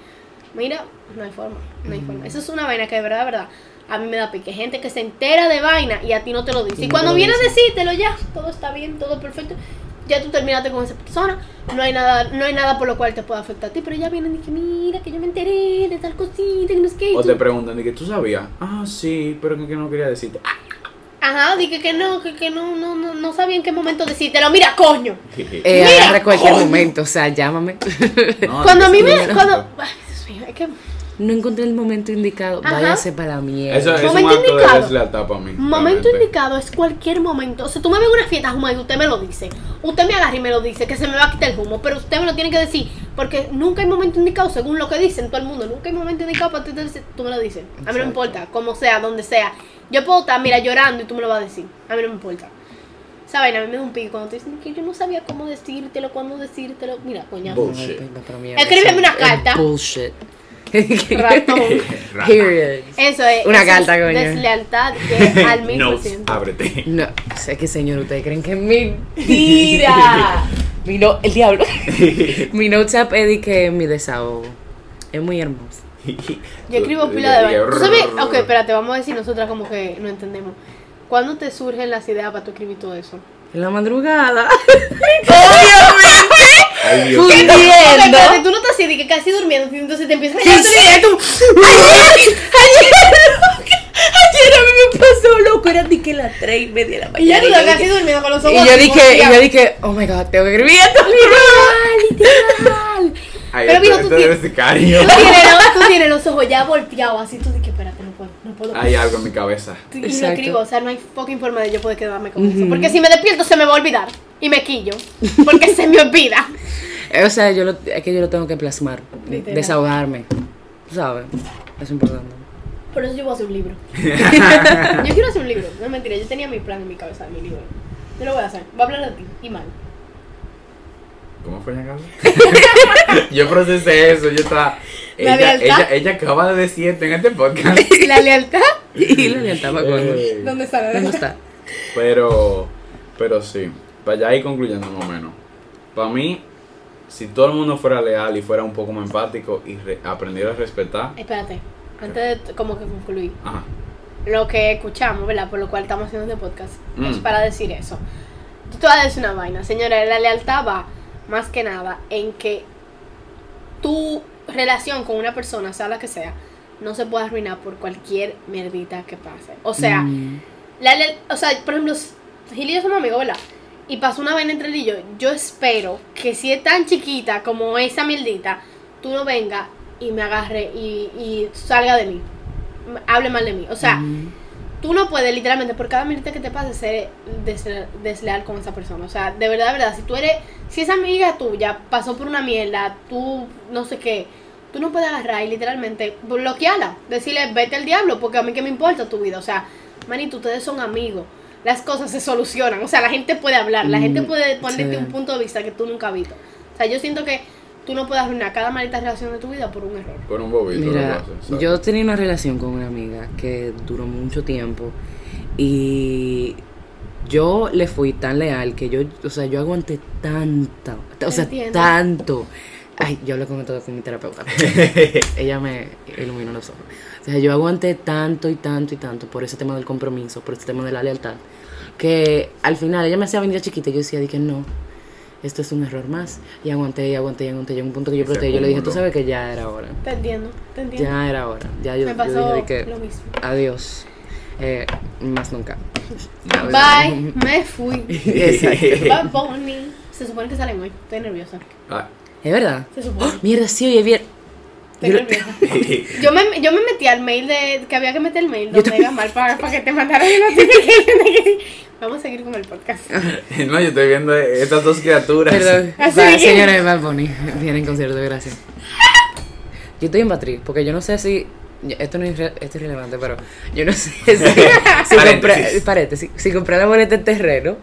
Mira, no hay forma, no hay forma. Eso es una vaina que de verdad, de verdad, a mí me da pique. Gente que se entera de vaina y a ti no te lo dice. Y Y no cuando viene a decírtelo ya, todo está bien, todo perfecto. Ya tú terminaste con esa persona, no hay nada, no hay nada por lo cual te pueda afectar a ti, pero ya vienen y que mira que yo me enteré de tal cosita, que no qué. y O tú- te preguntan, de que tú sabías, ah, sí, pero que, que no quería decirte. Ajá, dije que no, que, que no, no, no, no sabía en qué momento decírtelo. Mira, coño. *laughs* Eh, Mira, agarra cualquier coño. momento, o sea, llámame. *laughs* No, Cuando a mí me, es que- cuando, ay, Dios mío, es que No encontré el momento indicado. Ajá. Váyase para la mierda. Eso es un Momento acto indicado. de deslealtad para mí. Momento realmente. indicado es cualquier momento. O sea, tú me ves en una fiesta Juma y usted me lo dice. Usted me agarra y me lo dice, que se me va a quitar el humo. Pero usted me lo tiene que decir. Porque nunca hay momento indicado, según lo que dicen todo el mundo. Nunca hay momento indicado para ti decir, tú me lo dices. A mí no me importa, como sea, donde sea. Yo puedo estar, mira, llorando y tú me lo vas a decir. A mí no me importa. Vaina a mí me da un pico cuando te dicen que yo no sabía cómo decírtelo, cuándo decírtelo. Mira, coñazo. Escríbeme una carta. Bullshit. *laughs* Ratón. Period. Eso es. Una eso carta, es coño. Deslealtad *laughs* que al mil ciento. ábrete. No, sé que señor, ustedes creen que es mentira. *laughs* mi no, el diablo. mi notes app es que mi desahogo. Es muy hermoso. Yo escribo pila de. ¿Tú sabes? Ok, espérate, vamos a decir nosotras como que no entendemos. ¿Cuándo te surgen las ideas para tú escribir todo eso? En la madrugada. Ay, Dios. Fundiendo. espérate, tú no estás así de que casi durmiendo, entonces te empiezas a Sí, sí. tú. Ayer, ayer, *laughs* ayer a mí me pasó loco, era de que las tres y media de la Y ya mañana. tú estás y casi durmiendo con los ojos Y yo dije, y yo dije, oh my god, tengo que escribir esto. Literal. *laughs* Ay, Pero, mijo, tú esto tienes-. Tú tienes, *laughs* los, tú tienes los ojos ya volteados así, tú dices, no puedo. Hay algo en mi cabeza. Y lo escribo, o sea, no hay fucking forma de yo poder quedarme con eso. Porque si me despierto se me va a olvidar. Y me quillo. Porque se me olvida. *laughs* O sea, yo lo, es que yo lo tengo que plasmar, Literal. desahogarme, tú ¿sabes? Es importante. Por eso yo voy a hacer un libro. *laughs* yo quiero hacer un libro. No es mentira, yo tenía mi plan en mi cabeza mi libro. Yo lo voy a hacer. Va a hablar de ti. Y mal. ¿Cómo fue *laughs* yo procesé eso, yo estaba. La Ella, lealtad. ella, ella acaba de decir esto en este podcast. *laughs* La lealtad. *laughs* Y la lealtad acuerdo. Eh, ¿Dónde está la ¿Dónde lealtad? está? Pero, pero sí, para ya ir concluyendo más o menos. Para mí, si todo el mundo fuera leal y fuera un poco más empático y re- aprendiera a respetar, Espérate. Antes de como que concluir. ajá, Lo que escuchamos, ¿verdad? Por lo cual estamos haciendo este podcast. Es Mm. para decir eso. Yo te voy a decir una vaina. Señora, la lealtad va más que nada en que tu relación con una persona, sea la que sea, no se puede arruinar por cualquier mierdita que pase. O sea, Mm, la o sea, por ejemplo, Gil y yo somos amigos, ¿verdad? Y pasó una vaina entre él y yo. Yo espero que si es tan chiquita como esa mierdita, tú no venga y me agarre y, y salga de mí. Hable mal de mí. O sea, mm, tú no puedes literalmente por cada mierdita que te pase ser desle- desleal con esa persona. O sea, de verdad, de verdad, si tú eres, si esa amiga tuya pasó por una mierda, tú no sé qué, tú no puedes agarrar y literalmente bloquearla, decirle vete al diablo, porque a mí que me importa tu vida. O sea, manito, ustedes son amigos. Las cosas se solucionan. O sea, la gente puede hablar, la Mm, gente puede ponerte sí. un punto de vista que tú nunca has visto. O sea, yo siento que tú no puedes arruinar cada maldita relación de tu vida por un error. por un bobito. lo Mira, yo tenía una relación con una amiga que duró mucho tiempo y yo le fui tan leal que yo, o sea, yo aguanté tanto, o sea, Entiendo. tanto. Ay, yo hablé con esto con mi terapeuta. *laughs* Ella me iluminó los ojos. O sea, yo aguanté tanto y tanto y tanto por ese tema del compromiso, por ese tema de la lealtad, que al final ella me hacía venir chiquita y yo decía, dije, no, esto es un error más. Y aguanté, y aguanté, y aguanté. Llegó un punto que yo exploté. Yo le dije, tú sabes que ya era hora. Te entiendo, te entiendo. Ya era hora. Ya yo, Me yo pasó dije de que lo mismo. adiós. Eh, más nunca. Bye, me fui. *laughs* Exacto. Bad Bunny. Se supone que salen hoy. Estoy nerviosa. Ah, ¿Es verdad? Se supone. *gasps* Mierda, sí, oye, bien. Estoy Yo- nerviosa. *laughs* Yo me, yo me metí al mail de que había que meter el mail Yo donde mal para, para que te mandaran de que vamos a seguir con el podcast. *laughs* no, yo estoy viendo estas dos criaturas. Perdón. *laughs* Va, señores de Bad Bunny. *laughs* Vienen en concierto, gracias. Yo estoy en Matriz, porque yo no sé si. Esto no es, irre- esto es irrelevante, pero yo no sé si, si compré, Paréntesis. paréntesis, si compré la boleta en terreno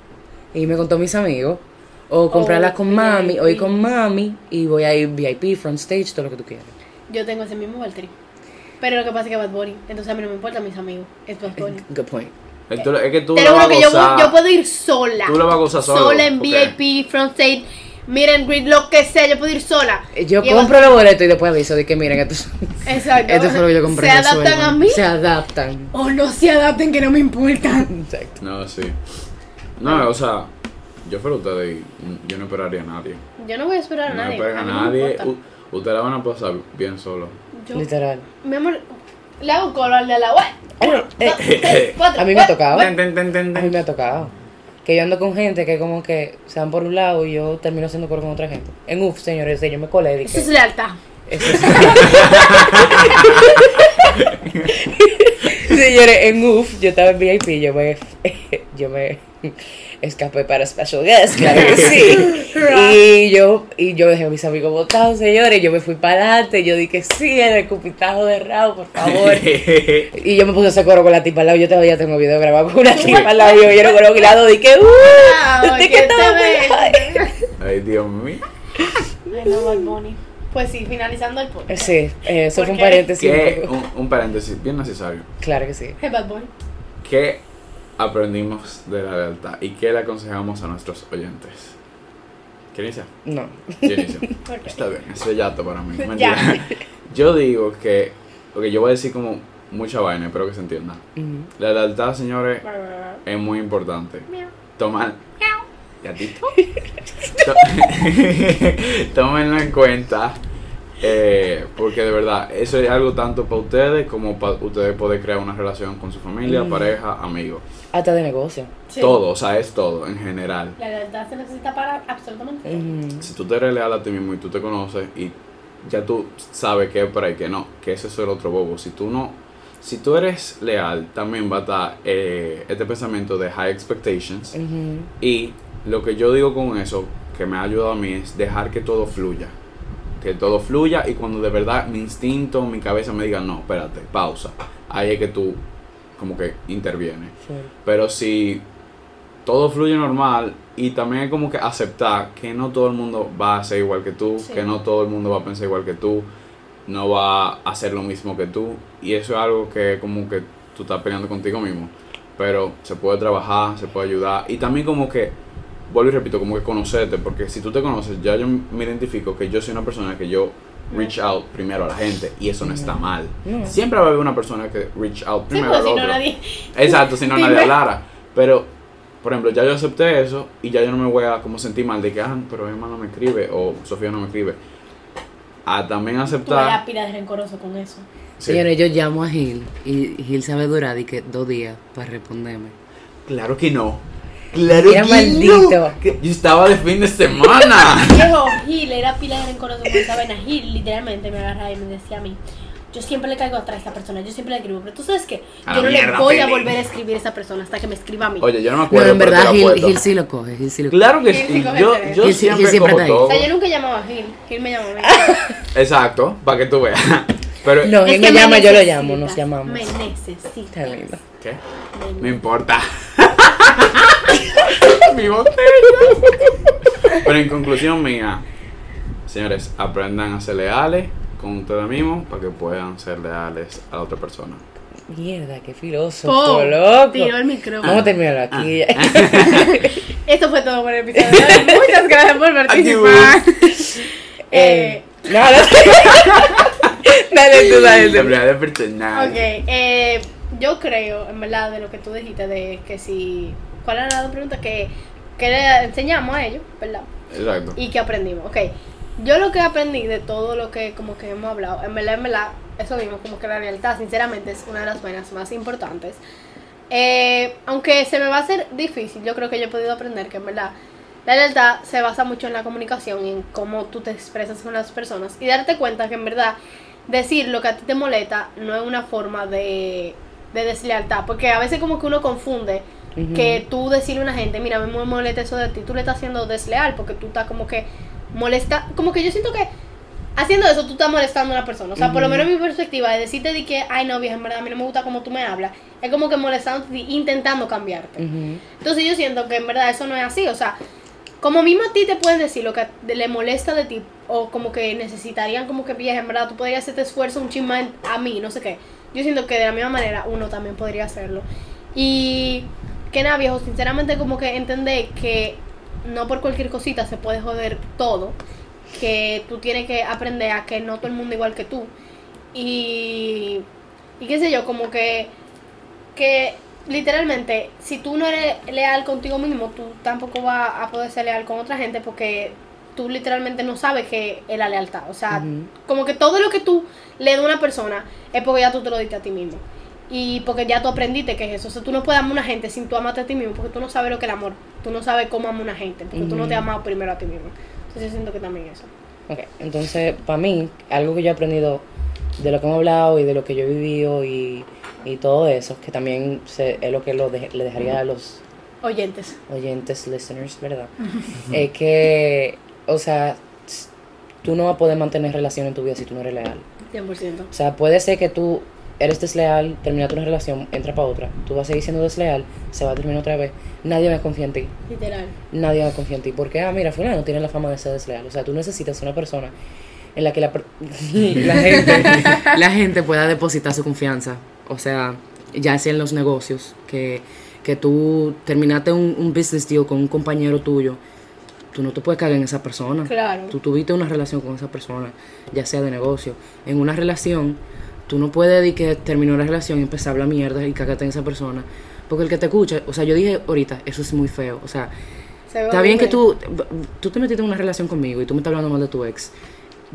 y me contó mis amigos, o comprarla con mami, o ir VIP. con mami y voy a ir VIP, front stage, todo lo que tú quieras. Yo tengo ese mismo Valtteri. Pero lo que pasa es que Bad Bunny. Entonces a mí no me importan mis amigos. Es Bad Bunny. Good point. Es tú- es que tú Te lo lo vas juro a que yo, gozar. yo puedo ir sola. Tú lo vas a gozar solo, Sola en VIP, front stage, miren, greet, lo que sea. Yo puedo ir sola. Yo Y compro la boleta y después aviso de que miren, esto, es- Exacto. esto fue lo que yo compré. Se adaptan suelo. a mí Se adaptan. o no se adapten que no me importan. Exacto. No, sí. No, o sea, yo fuera ustedes y yo no esperaría a nadie. Yo no voy a esperar a No nadie. esperen a no nadie. Ustedes la van a pasar bien solo. Yo, Literal. mi amor, le hago colo al de la web. Uno, dos, tres, cuatro. A mí me ha tocado. A mí me ha tocado. Que yo ando con gente que como que se van por un lado y yo termino haciendo coro con otra gente. En UF, señores, yo me colé. Dije, Eso es lealtad. eso es- *laughs* *laughs* señores, en UF, yo estaba en VIP, yo me, *laughs* yo me *laughs* escapé para Special Guest, claro que sí. *laughs* Y yo, y yo dejé a mis amigos botados, señores, yo me fui para adelante, yo dije, sí, el escupitajo de Raúl, por favor. *laughs* Y yo me puse ese coro con la tipa al lado. Yo todavía tengo video grabado con una tipa al lado. Y yo no con el lado. Dije, ¡uh! Ah, ¿De oye, qué? Ay, Dios mío. Ay, no, Bad Bunny. Pues sí, finalizando el podcast. Sí, eh, eso ¿Por fue un paréntesis. un Que un, un paréntesis bien necesario. Claro que sí. Hey, Bad Bunny. ¿Qué aprendimos de la lealtad y qué le aconsejamos a nuestros oyentes? ¿Quién inicia? No. Yo inicio. ¿Por qué? Está bien, es bellato para mí. *laughs* Yo digo que. Ok, yo voy a decir como mucha vaina, espero que se entienda. Ujú. La lealtad, señores, es muy importante. Miau. Tomar. ¿Gatito? To- *laughs* Tómenlo en cuenta. Eh, porque de verdad, eso es algo tanto para ustedes como para ustedes poder crear una relación con su familia, Mm. pareja, amigos. Hasta de negocio. Sí. Todo, o sea, es todo en general. La lealtad se necesita para absolutamente todo. Si tú te eres leal a ti mismo y tú te conoces y ya tú sabes qué es para y qué no, que ese es el otro bobo. Si tú no, si tú eres leal, también va a estar eh, este pensamiento de high expectations. Y lo que yo digo con eso, que me ha ayudado a mí, es dejar que todo fluya. Que todo fluya y cuando de verdad mi instinto, mi cabeza me diga, no, espérate, pausa. Ahí es que tú como que intervienes. Sí. Pero si todo fluye normal y también es como que aceptar que no todo el mundo va a ser igual que tú, Sí. que no todo el mundo va a pensar igual que tú, no va a hacer lo mismo que tú. Y eso es algo que como que tú estás peleando contigo mismo. Pero se puede trabajar, se puede ayudar. Y también como que, vuelvo y repito, como que conocerte. Porque si tú te conoces, ya yo me identifico que yo soy una persona que yo reach out primero a la gente. Y eso no está mal. Siempre va a haber una persona que reach out Sí, primero pues al si otro. no nadie. Exacto, si no nadie hablara. Pero, por ejemplo, ya yo acepté eso y ya yo no me voy a como sentir mal de que, ah, pero Emma no me escribe o Sofía no me escribe. A también Tú aceptar. pila de rencoroso con eso. Sí. Señores, yo llamo a Gil y Gil sabe durar y que dos días para responderme. Claro que no. Claro Era que maldito. no. Yo estaba de fin de semana. *laughs* Viejo, *laughs* Gil era pila de rencoroso con esa vaina. Gil literalmente me agarraba y me decía a mí. Yo siempre le caigo atrás a esta persona, yo siempre le escribo, pero tú sabes que A yo no le voy a volver a escribir a esa persona hasta que me escriba a mí. Oye, yo no me No, acuerdo. en pero te verdad Gil, sí lo coge, Gil sí lo coge. Claro que Gil sí coge Yo, yo Gil sí- siempre, Gil siempre cojo está ahí. todo. o sea, yo nunca llamaba a Gil, Gil me llamó a mí. Exacto, para que tú veas. *laughs* Pero, No, que me llama, yo lo llamo, nos llamamos. Me necesitas. ¿qué? Me No importa. Mi botella. Pero en conclusión mía, señores, aprendan a ser leales con ustedes mismos para que puedan ser leales a la otra persona. Mierda, qué filósofo, Po, loco. Tiró el micrófono. Vamos a terminarlo aquí. *laughs* Esto fue todo por el episodio. *laughs* Muchas gracias por participar. *laughs* eh, no, no. Dale tú, dale tú. Ok, eh, yo creo, en verdad, de lo que tú dijiste, de que si. ¿Cuál era la pregunta? Que, que le enseñamos a ellos, ¿verdad? Exacto. y que aprendimos. Ok, yo lo que aprendí de todo lo que como que hemos hablado, en verdad, en verdad, eso mismo, como que la lealtad, sinceramente, es una de las vainas más importantes. Eh, aunque se me va a hacer difícil, yo creo que yo he podido aprender que en verdad la lealtad se basa mucho en la comunicación y en cómo tú te expresas con las personas y darte cuenta que en verdad decir lo que a ti te molesta no es una forma de, de deslealtad, porque a veces como que uno confunde que tú decirle a una gente, mira, me molesta eso de ti, tú le estás haciendo desleal porque tú estás como que molesta, como que yo siento que haciendo eso tú estás molestando a una persona, o sea, por lo menos mi perspectiva de decirte de que, ay no, vieja, en verdad a mí no me gusta cómo tú me hablas, es como que molestando intentando cambiarte. Entonces yo siento que en verdad eso no es así, o sea, como mismo a ti te pueden decir lo que le molesta de ti, o como que necesitarían como que vieja, en verdad tú podrías hacer este esfuerzo un chisme a mí, no sé qué. Yo siento que de la misma manera uno también podría hacerlo. Y que nada, viejo, sinceramente como que entender que no por cualquier cosita se puede joder todo, que tú tienes que aprender a que no todo el mundo igual que tú. Y, y qué sé yo, como que, que literalmente, si tú no eres leal contigo mismo, tú tampoco vas a poder ser leal con otra gente porque tú literalmente no sabes qué es la lealtad. O sea, como que todo lo que tú le das a una persona es porque ya tú te lo diste a ti mismo. Y porque ya tú aprendiste que es eso. O sea, tú no puedes amar a una gente sin tú amarte a ti mismo, porque tú no sabes lo que es el amor. Tú no sabes cómo amar a una gente, porque tú no te has amado primero a ti mismo. Entonces yo siento que también eso. Ok, entonces, para mí, algo que yo he aprendido de lo que hemos hablado y de lo que yo he vivido y, y todo eso, que también se- es lo que lo de- le dejaría a los Oyentes. oyentes, listeners, ¿verdad? es que, o sea, tú no vas a poder mantener relación en tu vida si tú no eres leal. 100%. O sea, puede ser que tú eres desleal, terminaste una relación, entra para otra, tú vas a seguir siendo desleal, se va a terminar otra vez, nadie va a confiar en ti. Literal. nadie va a confiar en ti. Porque, ah, mira, fulano tiene la fama de ser desleal. O sea, tú necesitas una persona en la que la, *laughs* la, gente, la gente pueda depositar su confianza. O sea, ya sea en los negocios, que, que tú terminaste un, un business deal con un compañero tuyo, tú no te puedes cagar en esa persona. Claro. Tú tuviste una relación con esa persona, ya sea de negocio. En una relación, tú no puedes decir que terminó la relación y empezar a hablar mierda y cagarte en esa persona. Porque el que te escucha, o sea, yo dije ahorita, eso es muy feo. O sea, Se Está bien que tú, tú te metiste en una relación conmigo y tú me estás hablando mal de tu ex.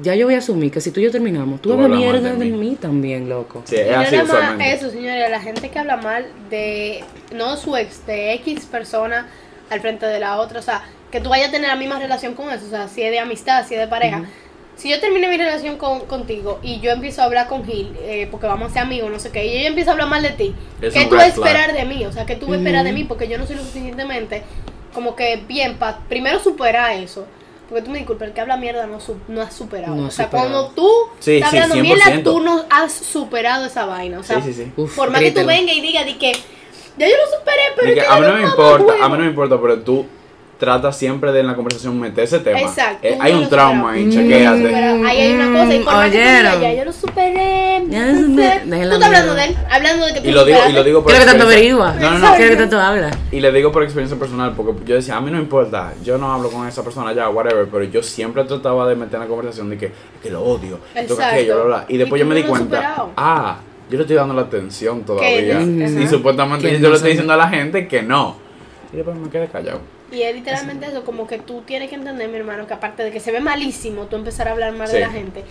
Ya yo voy a asumir que si tú y yo terminamos, tú Tú hablas mierda de de mí. mí también, loco. Sí, es no así nada más eso, señores, la gente que habla mal de, no su ex, de X persona al frente de la otra, o sea, que tú vayas a tener la misma relación con eso, o sea, si es de amistad, si es de pareja. Si yo termino mi relación con, contigo y yo empiezo a hablar con Gil, eh, porque vamos a ser amigos, no sé qué, y ella empieza a hablar mal de ti, Es ¿qué tú vas a esperar de mí? O sea, ¿qué tú vas a esperar de mí? Porque yo no soy lo suficientemente como que bien para primero superar eso. Porque tú me disculpas, el que habla mierda no, su- no has superado. No o sea, superado. cuando tú Sí, estás sí, hablando mierda, 100%. tú no has superado esa vaina. O sea, Sí, sí, sí. Uf, por más que tú vengas y digas de que ya yo lo superé, pero es que que a mí yo no me importa, a mí no me importa, pero tú tratas siempre de en la conversación meter ese tema. Exacto, Eh, hay un trauma ahí, chequéate. Mm. Pero ahí hay una cosa, y por más que tú digas, ya yo lo superé. Ya lo superé. Tú estás hablando de él, hablando de que tú Y lo digo, y superaste. lo digo por ¿Qué es lo que tanto averigua? No, no, no. ¿Qué es lo que tanto habla? Y le digo por experiencia personal, porque yo decía, a mí no importa, yo no hablo con esa persona ya, whatever, pero yo siempre trataba de meter en la conversación de que, que lo odio, que Exacto. aquello, bla, bla. Y después Y yo me di cuenta, superado. ah, yo le estoy dando la atención todavía. Y supuestamente Que yo no le estoy diciendo a la gente que no. Y después me quedé callado. Y es literalmente eso, como que tú tienes que entender, mi hermano, que aparte de que se ve malísimo tú empezar a hablar mal Sí. de la gente,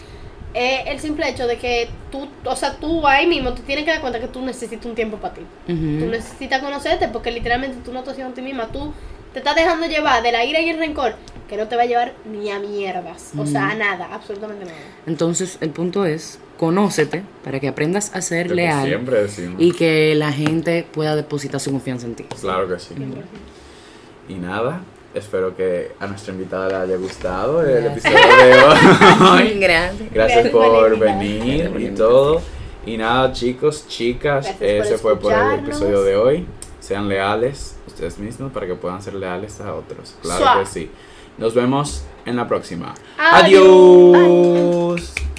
es el simple hecho de que tú, o sea, tú ahí mismo te tienes que dar cuenta que tú necesitas un tiempo para ti. Tú Ujú. necesitas conocerte porque literalmente tú no estás haciendo a ti misma, tú te estás dejando llevar de la ira y el rencor que no te va a llevar ni a mierdas, o sea, a nada, absolutamente nada. Entonces, el punto es, conócete para que aprendas a ser Lo que leal siempre decimos. y que la gente pueda depositar su confianza en ti. Claro que sí. Y nada, espero que a nuestra invitada le haya gustado el Gracias. episodio de hoy. *laughs* Gracias. *laughs* Gracias Gracias por venir y todo. Y nada, chicos, chicas, Gracias por ese fue por el episodio de hoy. Sean leales ustedes mismos para que puedan ser leales a otros. Claro Suá. que sí. Nos vemos en la próxima. Adiós. Adiós.